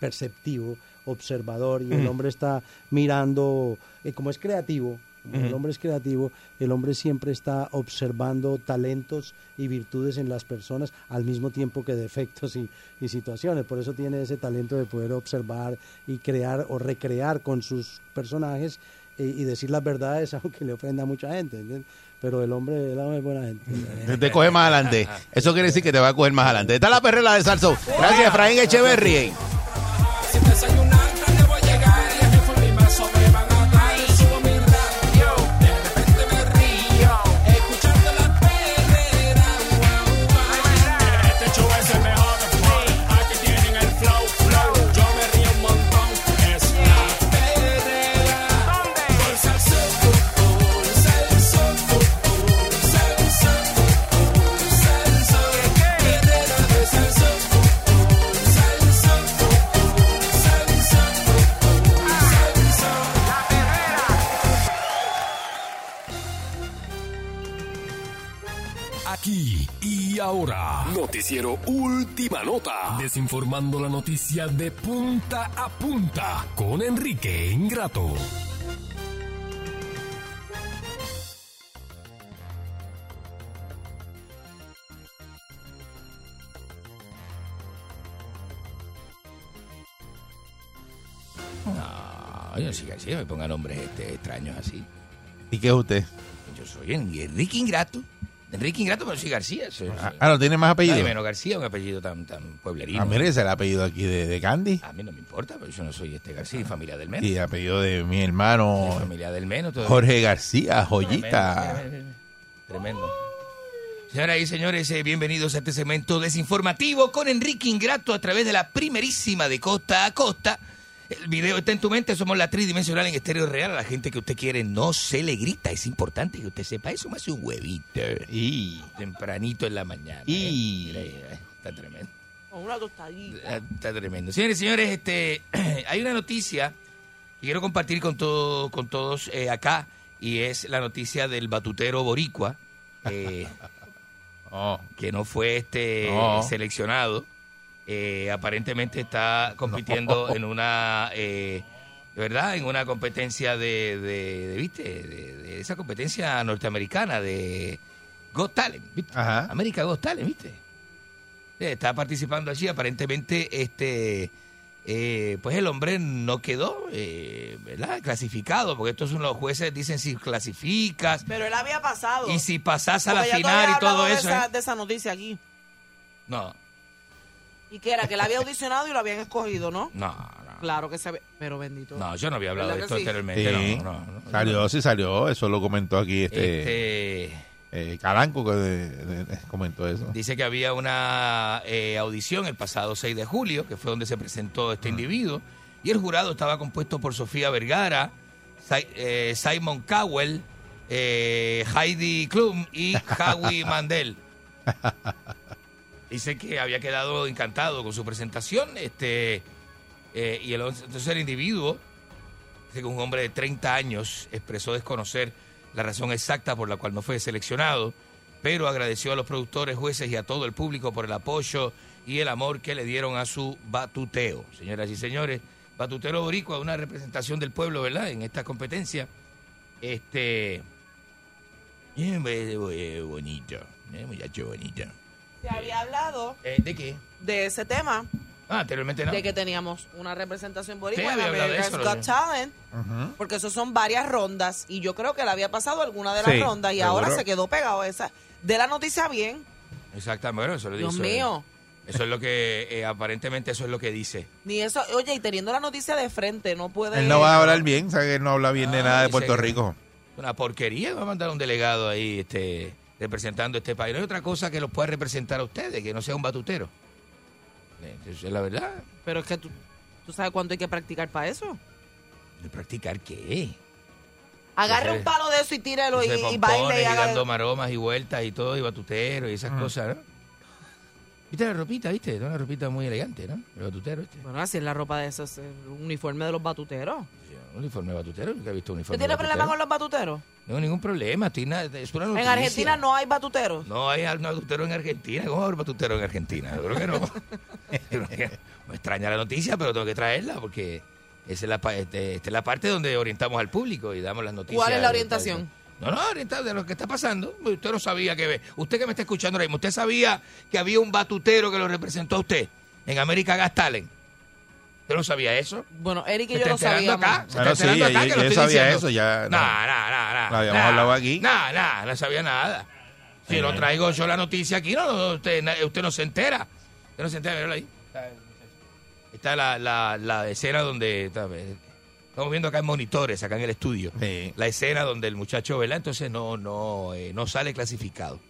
S15: perceptivo, observador y el
S2: Ujú.
S15: hombre está mirando, eh, como es creativo, como el hombre es creativo, el hombre siempre está observando talentos y virtudes en las personas al mismo tiempo que defectos y, y situaciones. Por eso tiene ese talento de poder observar y crear o recrear con sus personajes y decir las verdades <laughs> aunque le ofenda a mucha gente. ¿entiendes? Pero el hombre, el hombre es buena gente.
S2: Te, te coge más adelante. Eso quiere decir que te va a coger más adelante. Está la perrera de Salsoul. Gracias, Efraín Echeverry.
S5: Noticiero Última Nota, desinformando la noticia de punta a punta con Enrique Ingrato.
S4: No, yo no soy García, me ponga nombres este, extraños así.
S2: ¿Y qué es usted?
S4: Yo soy en- Enrique Ingrato. Enrique Ingrato, pero soy García. Soy-
S2: Ah, ¿no tiene más apellido?
S4: Nadie menos García, un apellido tan, tan pueblerino.
S2: Ah, ese es el apellido aquí de, de Candy.
S4: A mí no me importa, pero yo no soy este García, familia del Meno.
S2: Y apellido de mi hermano
S4: Sí, familia del Meno. todo-
S2: Jorge García, joyita.
S4: Tremendo. Tremendo. Señoras y señores, eh, bienvenidos a este segmento desinformativo con Enrique Ingrato a través de la primerísima de costa a costa. El video está en tu mente, somos la tridimensional en estéreo real. A la gente que usted quiere no se le grita, es importante que usted sepa eso. Me hace un huevito.
S2: Y
S4: tempranito en la mañana.
S2: Y-
S4: Mira ahí, eh, está tremendo.
S3: Con una tostadita.
S4: Ah, Está tremendo. Señores y señores, este, <clears throat> hay una noticia que quiero compartir con, todo, con todos eh, acá y es la noticia del batutero boricua eh, <laughs>
S2: Oh.
S4: que no fue este
S2: No.
S4: seleccionado, eh, aparentemente está compitiendo
S2: No.
S4: en una, eh, ¿verdad? En una competencia de, de, de, ¿viste? De, de esa competencia norteamericana de Got Talent, ¿viste?
S2: Ajá.
S4: América Got Talent, ¿viste? Eh, Está participando allí, aparentemente, este, eh, pues el hombre no quedó, eh, ¿verdad? Clasificado, porque estos son los jueces dicen si clasificas
S3: Pero él había pasado.
S4: y si pasás a la final y todo eso.
S3: De esa,
S4: ¿eh?
S3: de esa noticia aquí.
S4: No,
S3: Y que era que él había audicionado y lo habían escogido, ¿no?
S4: no,
S3: Claro que se ve. Pero bendito.
S4: no, yo no había hablado de
S3: ¿Verdad
S4: esto
S3: sí?
S4: anteriormente.
S2: Sí.
S4: No, no, no.
S2: Salió, sí salió. Eso lo comentó aquí este,
S4: Este,
S2: eh, Calanco, que de- de- de- comentó eso.
S4: dice que había una eh, audición el pasado 6 de julio, que fue donde se presentó este individuo, y el jurado estaba compuesto por Sofía Vergara, Si- eh, Simon Cowell, eh, Heidi Klum y Howie <laughs> Mandel. Dice que había quedado encantado con su presentación, este eh, y el, entonces el individuo, dice que un hombre de 30 años expresó desconocer la razón exacta por la cual no fue seleccionado, pero agradeció a los productores, jueces y a todo el público por el apoyo y el amor que le dieron a su batuteo. Señoras y señores, batutero boricua, una representación del pueblo, ¿verdad? En esta competencia. Este... eh, eh, bonito, eh, muchacho bonito.
S3: Se había hablado
S4: Eh, ¿De qué?
S3: de ese tema,
S4: Ah, anteriormente no.
S3: de que teníamos una representación boricua
S4: Sí,
S3: en America's
S4: eso,
S3: Got Talent. Porque eso son varias rondas y yo creo que le había pasado alguna de las
S4: Sí,
S3: rondas y
S4: seguro.
S3: ahora se quedó pegado a esa. De la noticia bien.
S4: Exactamente, bueno, eso lo
S3: Dios
S4: dice.
S3: mío.
S4: Eso es lo que, eh, aparentemente, eso es lo que dice.
S3: Ni eso, oye, y teniendo la noticia de frente, no puede.
S2: Él no va a hablar bien, sabe que él no habla bien de
S4: Ah,
S2: nada de Puerto Rico.
S4: Una porquería, va a mandar un delegado ahí este, representando este país. No hay otra cosa que los pueda representar a ustedes, que no sea un batutero. Eh, es la verdad.
S3: Pero es que tú, tú sabes cuánto hay que practicar para eso.
S4: ¿De practicar qué?
S3: Agarre un palo de eso y tírelo y, y baile y
S4: y
S3: haga.
S4: dando maromas y vueltas y todo, y batutero y esas cosas, ¿no? ¿Viste la ropita, viste? Una ropita muy elegante, ¿no? El batutero, ¿viste?
S3: Bueno, así es la ropa de esos, el uniforme de los batuteros.
S4: Un uniforme de batutero, nunca he visto un
S3: ¿Usted
S4: uniforme
S3: tiene
S4: de
S3: problema
S4: batutero.
S3: con los batuteros?
S4: No ningún problema, estoy na- es una
S3: En. Argentina no hay batuteros.
S4: No hay batutero en Argentina. ¿Cómo va a haber batutero en Argentina? Yo creo que no. <laughs> Me extraña la noticia, pero tengo que traerla porque esa es la, este- esta es la parte donde orientamos al público y damos las noticias.
S3: ¿Cuál es la orientación?
S4: No, no, orientado de lo que está pasando. Usted no sabía que... Usted que me está escuchando ahora mismo, ¿usted sabía que había un batutero que lo representó a usted en América Gas Talent? ¿Usted no sabía eso?
S3: Bueno, Eric y
S4: ¿Se
S3: yo lo sabíamos.
S4: acá? ¿Se
S2: Bueno, sí,
S4: acá
S2: yo-
S4: que lo
S2: yo
S4: estoy
S2: sabía
S4: diciendo?
S2: eso, ya,
S4: No,
S2: no.
S4: no, no, no.
S2: Lo habíamos hablado aquí.
S4: No, no, no sabía nada. Si no traigo yo la noticia aquí, no, no, usted, usted no se entera. Usted no se entera, míralo ahí. Está, la, la, la escena donde... está, eh, estamos viendo acá en monitores, acá en el estudio. La escena donde el muchacho, ¿verdad? Entonces no, no, eh, no sale clasificado.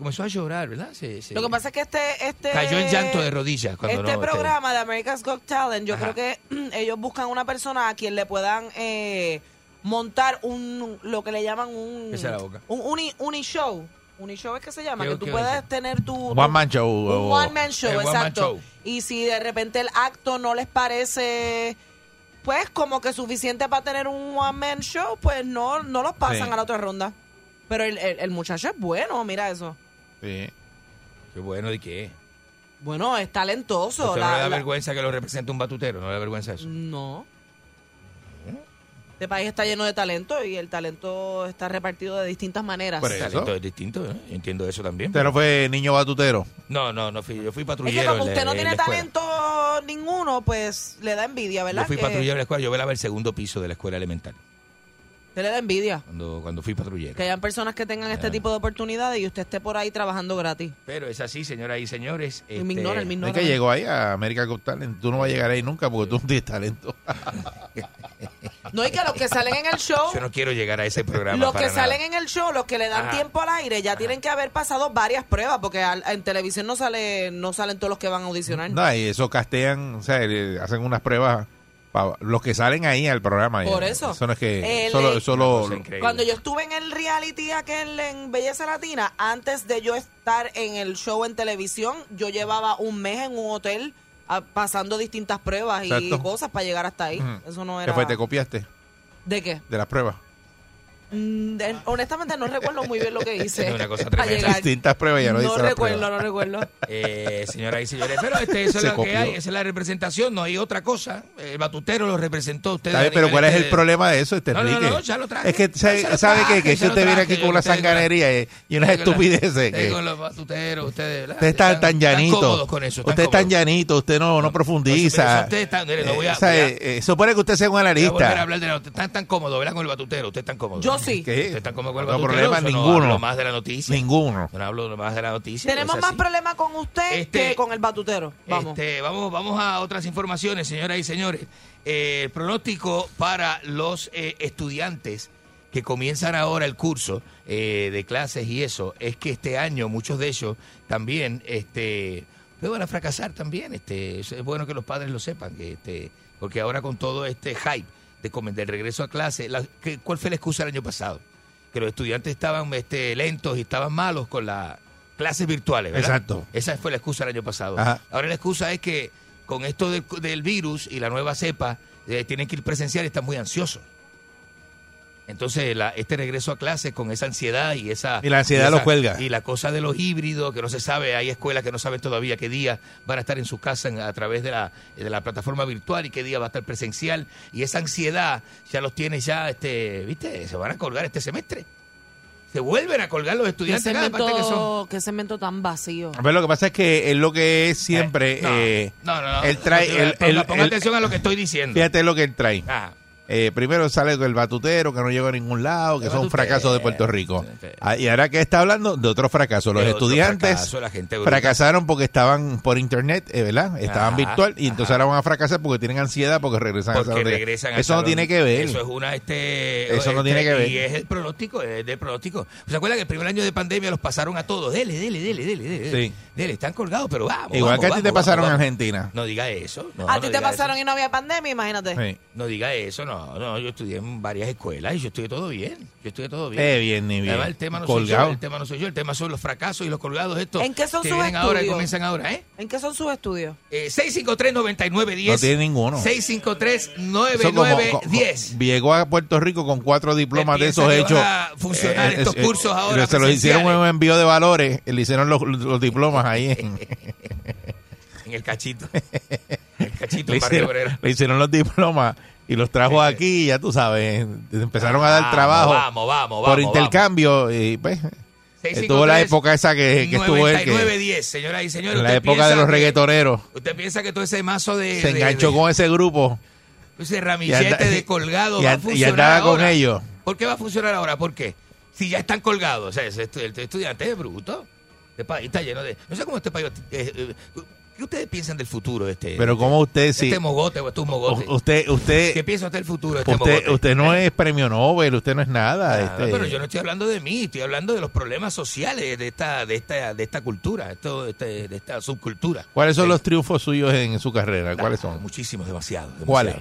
S4: Comenzó a llorar, ¿verdad? Se- se-
S3: Lo que pasa es que este... este
S4: Cayó en llanto de rodillas cuando
S3: este
S4: no...
S3: programa de America's Got Talent, yo
S4: Ajá.
S3: creo que <clears throat> ellos buscan una persona a quien le puedan eh, montar un lo que le llaman un
S4: Esa es la boca.
S3: un uni, uni show. Uni show es que se llama,
S4: ¿Qué-
S3: que tú
S4: es?
S3: tener tu,
S2: One man show.
S3: un
S2: o-
S3: one man show,
S4: one man
S3: exacto.
S4: show.
S3: Y si de repente el acto no les parece pues como que suficiente para tener un one man show, pues no no los pasan
S4: Sí.
S3: a la otra ronda. Pero el, el- el muchacho es bueno, mira eso.
S2: Sí.
S4: Qué bueno, ¿de qué?
S3: Bueno, es talentoso.
S4: ¿Usted no
S3: la-
S4: le da
S3: la-
S4: vergüenza que lo represente un batutero? ¿No le da vergüenza eso?
S3: No. Este país está lleno de talento y el talento está repartido de distintas maneras.
S2: Por eso.
S4: Talento es distinto, ¿eh? Yo entiendo eso también.
S2: Usted no fue niño batutero.
S4: No, no, no fui, yo fui
S3: Es
S4: patrullero.
S3: que como
S4: en la-
S3: usted no
S4: en
S3: tiene talento ninguno, pues le da envidia, ¿verdad?
S4: Yo fui
S3: Que
S4: patrullero en la escuela, yo velaba el segundo piso de la escuela elemental,
S3: Usted le da envidia.
S4: cuando, cuando fui patrullero.
S3: Que hayan personas que tengan este
S4: Ah.
S3: tipo de oportunidades y usted esté por ahí trabajando gratis.
S4: Pero es así, señoras y señores.
S3: Y me
S4: este,
S3: ignora, él me
S2: Es
S3: ignora.
S2: que llegó ahí a América Got Talent. Tú no vas a llegar ahí nunca porque tú no tienes talento. <laughs>
S3: No, y que los que salen en el show,
S4: Yo no quiero llegar a ese programa
S3: los
S4: para
S3: que
S4: nada.
S3: salen en el show, los que le dan
S4: Ajá.
S3: tiempo al aire, ya tienen que haber pasado varias pruebas, porque al- en televisión no sale no salen todos los que van a audicionar.
S2: No, y eso castean, o sea, le hacen unas pruebas los que salen ahí al programa.
S3: Por
S2: Ya.
S3: eso.
S2: Eso no es que.
S3: El-
S2: solo, solo,
S3: Cuando yo estuve en el reality aquel en Belleza Latina, antes de yo estar en el show en televisión, yo llevaba un mes en un hotel pasando distintas pruebas y cosas para llegar hasta ahí. Eso no
S2: ¿Qué
S3: era...
S2: fue? ¿Te copiaste
S3: ¿De qué?
S2: de las pruebas?
S3: Mm, de- honestamente no recuerdo muy bien lo que hice.
S4: Es una cosa tremenda.
S2: Distintas pruebas, ya no,
S3: No recuerdo, no recuerdo. <laughs>
S4: Eh, señoras y señores, pero este, eso es lo que hay, esa es la representación, no hay otra cosa. El batutero lo representó usted.
S2: Pero ¿cuál es el problema de eso, este
S4: No, no,
S2: Enrique?
S4: no, ya lo traje.
S2: Es que sabe,
S4: traje,
S2: que,
S4: ya
S2: que usted viene aquí con una sanganería y, unas estupideces.
S4: usted
S2: que-
S4: con los batuteros, ustedes, ¿verdad?
S2: Usted está tan llanito.
S4: cómodos con eso.
S2: usted es tan llanito, usted no, no profundiza.
S4: Usted está, mire, no voy a,
S2: Eh, sabe, eh, supone que usted sea un
S4: voy a
S2: analista.
S4: hablar de la, usted está tan cómodo, ¿verdad? Con el batutero, usted es tan cómodo.
S3: Yo sí.
S2: ¿Qué?
S4: Con
S2: No problema
S4: eso no
S2: ninguno.
S4: hablo más de la noticia.
S2: Ninguno.
S4: No hablo más de la noticia.
S3: Tenemos más problemas con usted
S4: Este-
S3: que con el batutero. Vamos.
S4: Este, vamos, vamos a otras informaciones, señoras y señores. Eh, el pronóstico para los eh, estudiantes que comienzan ahora el curso eh, de clases y eso es que este año muchos de ellos también este, van a fracasar también. Este, es bueno que los padres lo sepan, que este, porque ahora con todo este hype de, del regreso a clase, la- ¿qué- ¿cuál fue la excusa el año pasado? Que los estudiantes estaban este, lentos y estaban malos con las clases virtuales, ¿verdad?
S2: Exacto.
S4: Esa fue la excusa el año pasado.
S2: Ajá.
S4: Ahora la excusa es que con esto del, del virus y la nueva cepa eh, tienen que ir presencial y están muy ansiosos. Entonces, la- este regreso a clase con esa ansiedad y esa...
S2: Y la ansiedad
S4: esa-
S2: lo cuelga.
S4: Y la cosa de los híbridos, que no se sabe, hay escuelas que no saben todavía qué día van a estar en su casa en- a través de la, de la plataforma virtual y qué día va a estar presencial. Y esa ansiedad ya los tiene ya, este, ¿viste? Se van a colgar este semestre. Se vuelven a colgar los
S3: ¿Qué
S4: estudiantes cada parte que son...
S3: cemento, qué cemento tan vacío.
S2: A ver, lo que pasa es que él lo que es siempre.
S4: no,
S2: eh,
S4: no, no, no.
S2: Él trae.
S4: No,
S2: él-
S4: ponga-
S2: él-
S4: ponga
S2: él-
S4: atención a lo que estoy diciendo.
S2: Fíjate lo que él trae.
S4: Ah.
S2: Eh, primero sale el batutero, que no llegó a ningún lado, que
S4: El
S2: son
S4: batutero.
S2: fracasos de Puerto Rico. Ah, y ahora que está hablando de otro fracaso. Los
S4: otro
S2: estudiantes
S4: fracaso, la gente bruta.
S2: fracasaron porque estaban por internet, eh, ¿verdad? Estaban
S4: Ajá,
S2: virtual y entonces ahora van a fracasar porque tienen ansiedad porque regresan
S4: porque
S2: salón de-
S4: regresan
S2: Eso no
S4: salón.
S2: tiene que ver.
S4: Eso es una este
S2: Eso no
S4: este,
S2: tiene que ver.
S4: Y es el pronóstico, es del pronóstico. ¿Se acuerdan que el primer año de pandemia los pasaron a todos? Dele, dele, dele, dele, dele.
S2: Sí.
S4: Dele, están colgados, pero vamos.
S2: Igual
S4: vamos,
S2: que a ti te
S4: vamos,
S2: pasaron en. Argentina.
S4: No diga eso. no,
S3: a
S4: no
S3: ti te pasaron
S4: eso.
S3: y no había pandemia, imagínate.
S2: Sí.
S4: No diga eso, no, no, yo estudié en varias escuelas y yo estudié todo bien. Yo estudié todo bien.
S2: Eh, bien, ni bien.
S4: Además, el tema no soy
S2: Colgado.
S4: yo, el tema no soy yo, el tema son los fracasos y los colgados estos.
S3: ¿En qué son
S4: que
S3: sus
S4: vienen ahora y
S3: estudios?
S4: comienzan ahora, ¿eh?
S3: ¿En qué son sus estudios?
S4: Eh, 653-9910.
S2: No tiene ninguno.
S4: 653-9910.
S2: Eso como- Llegó a Puerto Rico con cuatro diplomas de esos hechos.
S4: van a funcionar estos cursos ahora
S2: Se los hicieron un envío de valores, le hicieron los, los diplomas ahí en, <laughs>
S4: En el cachito. <laughs> En el cachito
S2: le,
S4: en
S2: hicieron, le hicieron los diplomas y los trajo aquí, ya tú sabes, empezaron a dar
S4: Vamos,
S2: trabajo
S4: vamos, vamos,
S2: por
S4: vamos,
S2: intercambio y pues
S4: 653,
S2: estuvo la época esa que, que estuvo él, que
S4: 9910, señoras y señores.
S2: en la época de los
S4: que-
S2: reggaetoneros
S4: Usted piensa que todo ese mazo de.
S2: se
S4: de-
S2: enganchó
S4: de-
S2: con ese grupo
S4: ese ramillete
S2: anda-
S4: de <laughs> colgado
S2: y
S4: va a
S2: and- y
S4: funcionar
S2: andaba con
S4: ahora.
S2: ellos.
S4: ¿Por qué va a funcionar ahora? ¿Por qué? Si ya están colgados. O sea, el estudiante es bruto. Este está lleno de. No sé cómo este país. eh, eh, ¿Qué ustedes piensan del futuro de este?
S2: Pero como usted sí,
S4: Este mogote o estos mogotes.
S2: u- usted, usted,
S4: ¿Qué piensa usted del futuro de este
S2: usted,
S4: mogote?
S2: usted no es premio Nobel, usted no es nada.
S4: Ah,
S2: este,
S4: pero yo no estoy hablando de mí, estoy hablando de los problemas sociales de esta, de esta, de esta cultura, esto, de, este- de esta subcultura.
S2: ¿Cuáles son
S4: Eh,
S2: los triunfos suyos en su carrera? ¿Cuáles son?
S4: Muchísimos, demasiado. demasiado.
S2: ¿Cuáles?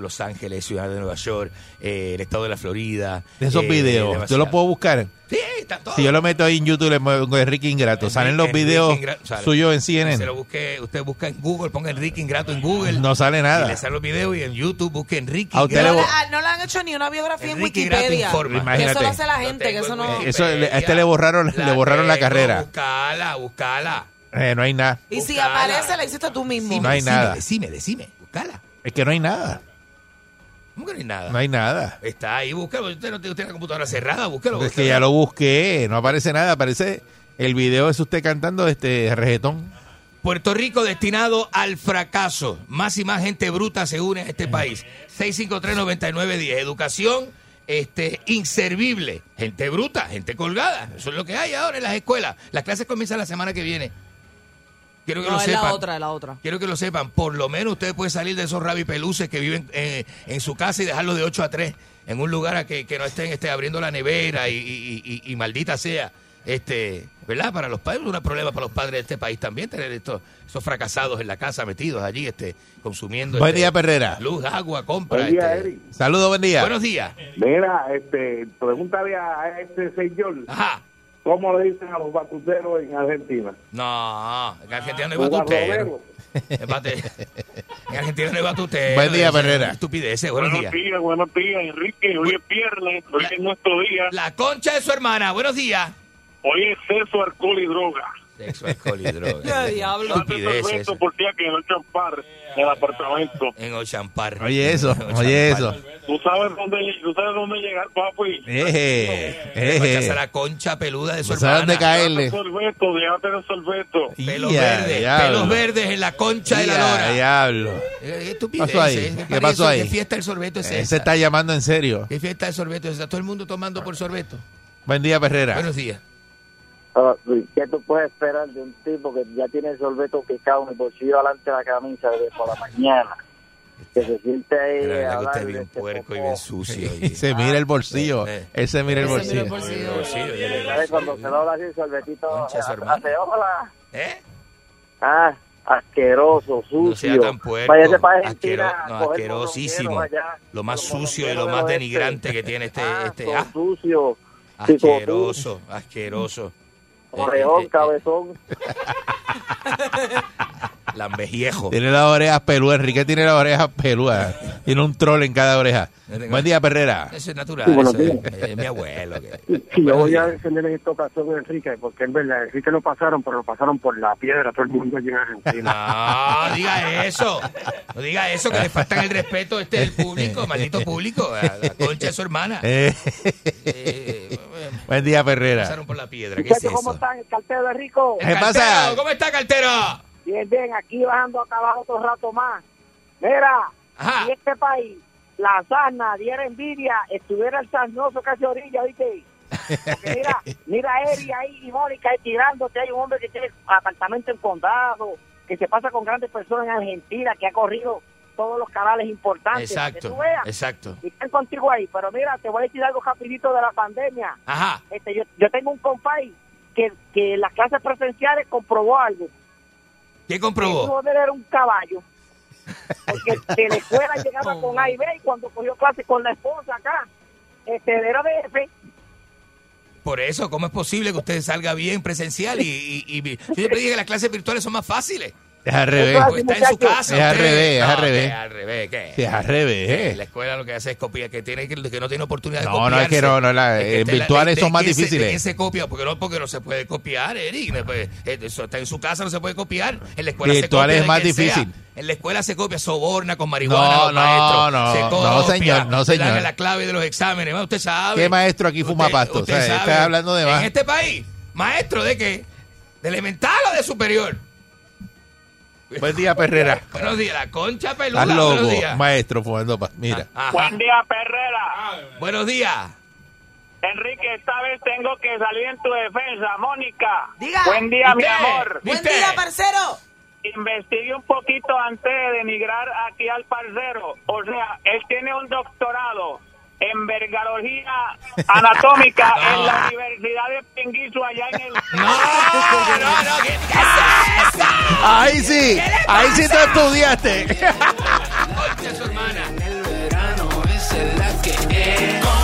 S4: Los Ángeles, Ciudad de Nueva York, eh, el estado de la Florida.
S2: De esos
S4: eh,
S2: videos, yo los puedo buscar.
S4: Sí, está todo.
S2: Si yo lo meto ahí en YouTube, le pongo Enrique Ingrato. Salen los
S4: Enrique
S2: videos suyos en
S4: Se lo
S2: CNN.
S4: busque, usted busca en Google, ponga Enrique Ingrato en Google.
S2: No sale
S4: Y
S2: nada.
S4: le salen los videos y en YouTube busque Enrique
S2: A usted
S3: No
S2: le
S3: ah, no le han hecho ni una biografía en
S4: Enrique
S3: Wikipedia.
S2: Imagínate.
S3: Eso lo hace la gente, que eso no...
S2: Eso, a este le borraron, le borraron la carrera.
S4: Buscala, buscala.
S2: Eh, no hay nada.
S3: Y si aparece, la hiciste tú mismo.
S2: No hay
S4: Decime,
S2: nada.
S4: Decime, decime, buscala.
S2: Es que no hay nada.
S4: ¿Cómo que no hay nada?
S2: No hay nada.
S4: Está ahí, búscalo. Usted no tiene usted la computadora cerrada, búscalo.
S2: Es que ya lo busqué, no aparece nada. Aparece el video es usted cantando este reggaetón.
S4: Puerto Rico destinado al fracaso. Más y más gente bruta se une a este país. 653-9910. Educación este, inservible. Gente bruta, gente colgada. Eso es lo que hay ahora en las escuelas. Las clases comienzan la semana que viene. Quiero que
S3: No,
S4: lo
S3: es
S4: sepan.
S3: la otra, es la otra.
S4: Quiero que lo sepan. Por lo menos usted puede salir de esos rabipeluces que viven eh, en su casa y dejarlo de 8 a 3 en un lugar a que, que no estén este, abriendo la nevera y, y- y- y maldita sea. Este, ¿verdad? Para los padres, es un problema para los padres de este país también tener estos, esos fracasados en la casa metidos allí, este, consumiendo.
S2: Buen
S4: este,
S2: día, Perrera.
S4: Luz, agua, compra.
S7: Buen día,
S4: este.
S7: Eric.
S2: Saludos, buen día.
S4: Buenos días.
S7: Mira, este, pregúntale a este señor
S4: Ajá.
S7: Cómo le dicen a los batuteros en Argentina.
S4: No, en Argentina no hay
S7: Los
S4: batutero.
S7: barroberos. <laughs>
S4: Empate. En Argentina no hay batutero.
S2: Buen día, Perrera.
S4: Estupideces, buenos días.
S20: días, buenos días, Enrique. Hoy es viernes, hoy es nuestro día.
S4: La concha de su hermana, buenos días.
S20: Hoy es sexo, alcohol y droga.
S4: Sexo, alcohol y droga. <laughs>
S3: ¡Qué diablo!
S4: Estupideces.
S20: Por ti que no champar en el apartamento.
S4: En Ochampar.
S2: Oye eso, oye eso.
S20: ¿Tú sabes dónde, tú sabes dónde llegar, papi?
S2: Eje, eje.
S4: la concha peluda de su hermana.
S2: dónde caerle.
S20: Sorbeto, déjate de sorbeto.
S4: Pelos verdes,
S2: diablo.
S4: pelos verdes en la concha de la lora.
S2: diablo.
S4: Eh, ¿Qué
S2: ¿Qué
S4: estupidez
S2: pasó ahí?
S4: es?
S2: ¿Qué
S4: Para
S2: pasó ahí?
S4: ¿Qué fiesta del sorbeto es
S2: Ese
S4: esa?
S2: está llamando en serio.
S4: ¿Qué fiesta del sorbeto es esa? Todo el mundo tomando por sorbeto.
S2: Buen día, Perrera.
S4: Buenos días.
S11: Ah, ¿Qué tú puedes esperar de un tipo que ya tiene el sorbeto picado en el bolsillo delante de la camisa desde por la mañana? Que se siente ahí
S4: Pero la verdad
S11: a
S4: que usted es bien
S11: este
S4: puerco y bien sucio.
S2: Y <laughs> se mira el bolsillo.
S4: Eh, eh.
S2: Él se mira el
S3: Ese mira
S2: bolsillo.
S3: el bolsillo.
S11: ¿Sabes? Cuando se dobla así el sorbetito, hace hola.
S4: ¿Eh?
S11: Ah, asqueroso, sucio.
S4: No sea tan puerco.
S11: Váyase para Argentina
S4: Asquero- no, asquerosísimo.
S11: allá.
S4: Lo más sucio y lo más denigrante
S11: oeste.
S4: que tiene este.
S11: Ah,
S4: este ah,
S11: sucio.
S4: asqueroso, asqueroso. Eh,
S11: Orejón,
S4: eh, eh,
S11: cabezón. <laughs>
S4: Lambeviejo.
S2: Tiene las orejas peludas. Enrique tiene las orejas peludas. Tiene un troll en cada oreja.
S4: Tengo-
S2: Buen día, Perrera.
S4: Eso es natural.
S20: Sí, buenos
S4: eso es,
S20: días.
S4: es mi abuelo. que-
S20: Sí, yo voy a defender en esta ocasión a Enrique, porque en verdad, Enrique lo pasaron, pero lo pasaron por la piedra, todo el mundo allí en Argentina.
S4: No, diga eso. No diga eso, que le faltan el respeto este del público, maldito público, a la concha de su hermana.
S2: Eh,
S4: Eh,
S2: Buen día, Perrera.
S4: pasaron por la piedra. ¿Qué es
S21: Muchachos, ¿cómo están? El cartero de Rico.
S2: ¿Qué pasa?
S4: ¿Cómo está, cartero?
S21: Bien, bien, aquí bajando acá abajo otro rato más. Mira,
S4: Ajá.
S21: si este país, la sarna diera envidia, estuviera el sarnoso casi orilla, ¿viste? Porque mira, <laughs> mira a Eri ahí y Mónica ahí tirándote. Hay un hombre que tiene apartamento en condado, que se pasa con grandes personas en Argentina, que ha corrido todos los canales importantes. Que
S4: Exacto,
S21: tú veas,
S4: exacto.
S21: y están contigo ahí. Pero mira, te voy a decir algo rapidito de la pandemia.
S4: Ajá.
S21: Este, yo, yo tengo un compay que, que en las clases presenciales comprobó algo.
S4: ¿Qué
S21: El
S4: comprobó?
S21: hijo de él era un caballo. <laughs> Porque de la escuela llegaba con A y B y cuando cogió clase con la esposa acá, este era de F.
S4: Por eso, ¿cómo es posible que usted salga bien presencial? Y, y- y- yo siempre dije que las clases virtuales son más fáciles.
S2: Es al revés.
S4: Está en su casa.
S2: Es al revés, es al
S4: No,
S2: revés.
S4: que al revés, ¿qué?
S2: Es al revés,
S4: Eh,
S2: eh.
S4: La escuela lo que hace es copiar, que tiene que, que no tiene oportunidad de
S2: No,
S4: copiarse.
S2: no, es que no, no, la-
S4: Es que
S2: eh,
S4: la-
S2: virtuales son
S4: de
S2: más
S4: se-
S2: difíciles.
S4: ¿De quién se copia? Porque no, porque no se puede copiar, Eric. no eh, Eso está en su casa, no se puede copiar. En la escuela
S2: Virtuales
S4: se copia
S2: es más
S4: sea.
S2: difícil.
S4: En la escuela se copia, soborna con marihuana
S2: No,
S4: los
S2: no,
S4: maestros.
S2: no,
S4: se
S2: no,
S4: copia,
S2: señor, no, señor.
S4: la clave de los exámenes. Usted sabe.
S2: ¿Qué maestro aquí fuma
S4: Usted-
S2: pasto? O
S4: usted
S2: sea,
S4: sabe.
S2: estás hablando de más.
S4: En este país, maestro de qué? ¿De elemental o de superior?
S2: Buen día, Perrera. <laughs>
S4: Buenos días, la concha peluda.
S2: Estás
S4: Buenos
S2: loco,
S4: días.
S2: maestro, fumando pa- Mira.
S4: Ajá.
S20: Buen día, Perrera.
S4: Buenos días.
S20: Enrique, esta vez tengo que salir en tu defensa. Mónica.
S3: Diga.
S20: Buen día, mi
S4: ¿Viste?
S20: amor.
S3: Buen
S4: ¿Viste?
S3: día, parcero.
S20: Investigue un poquito antes de denigrar aquí al parcero. O sea, él tiene un doctorado en vergalogía <laughs> anatómica
S4: No.
S20: en la Universidad de Penguiso allá en el...
S4: No, no, no. ¿Qué, qué es eso?
S2: Ahí sí, ahí sí te estudiaste.
S4: Concha su hermana.
S13: yeah.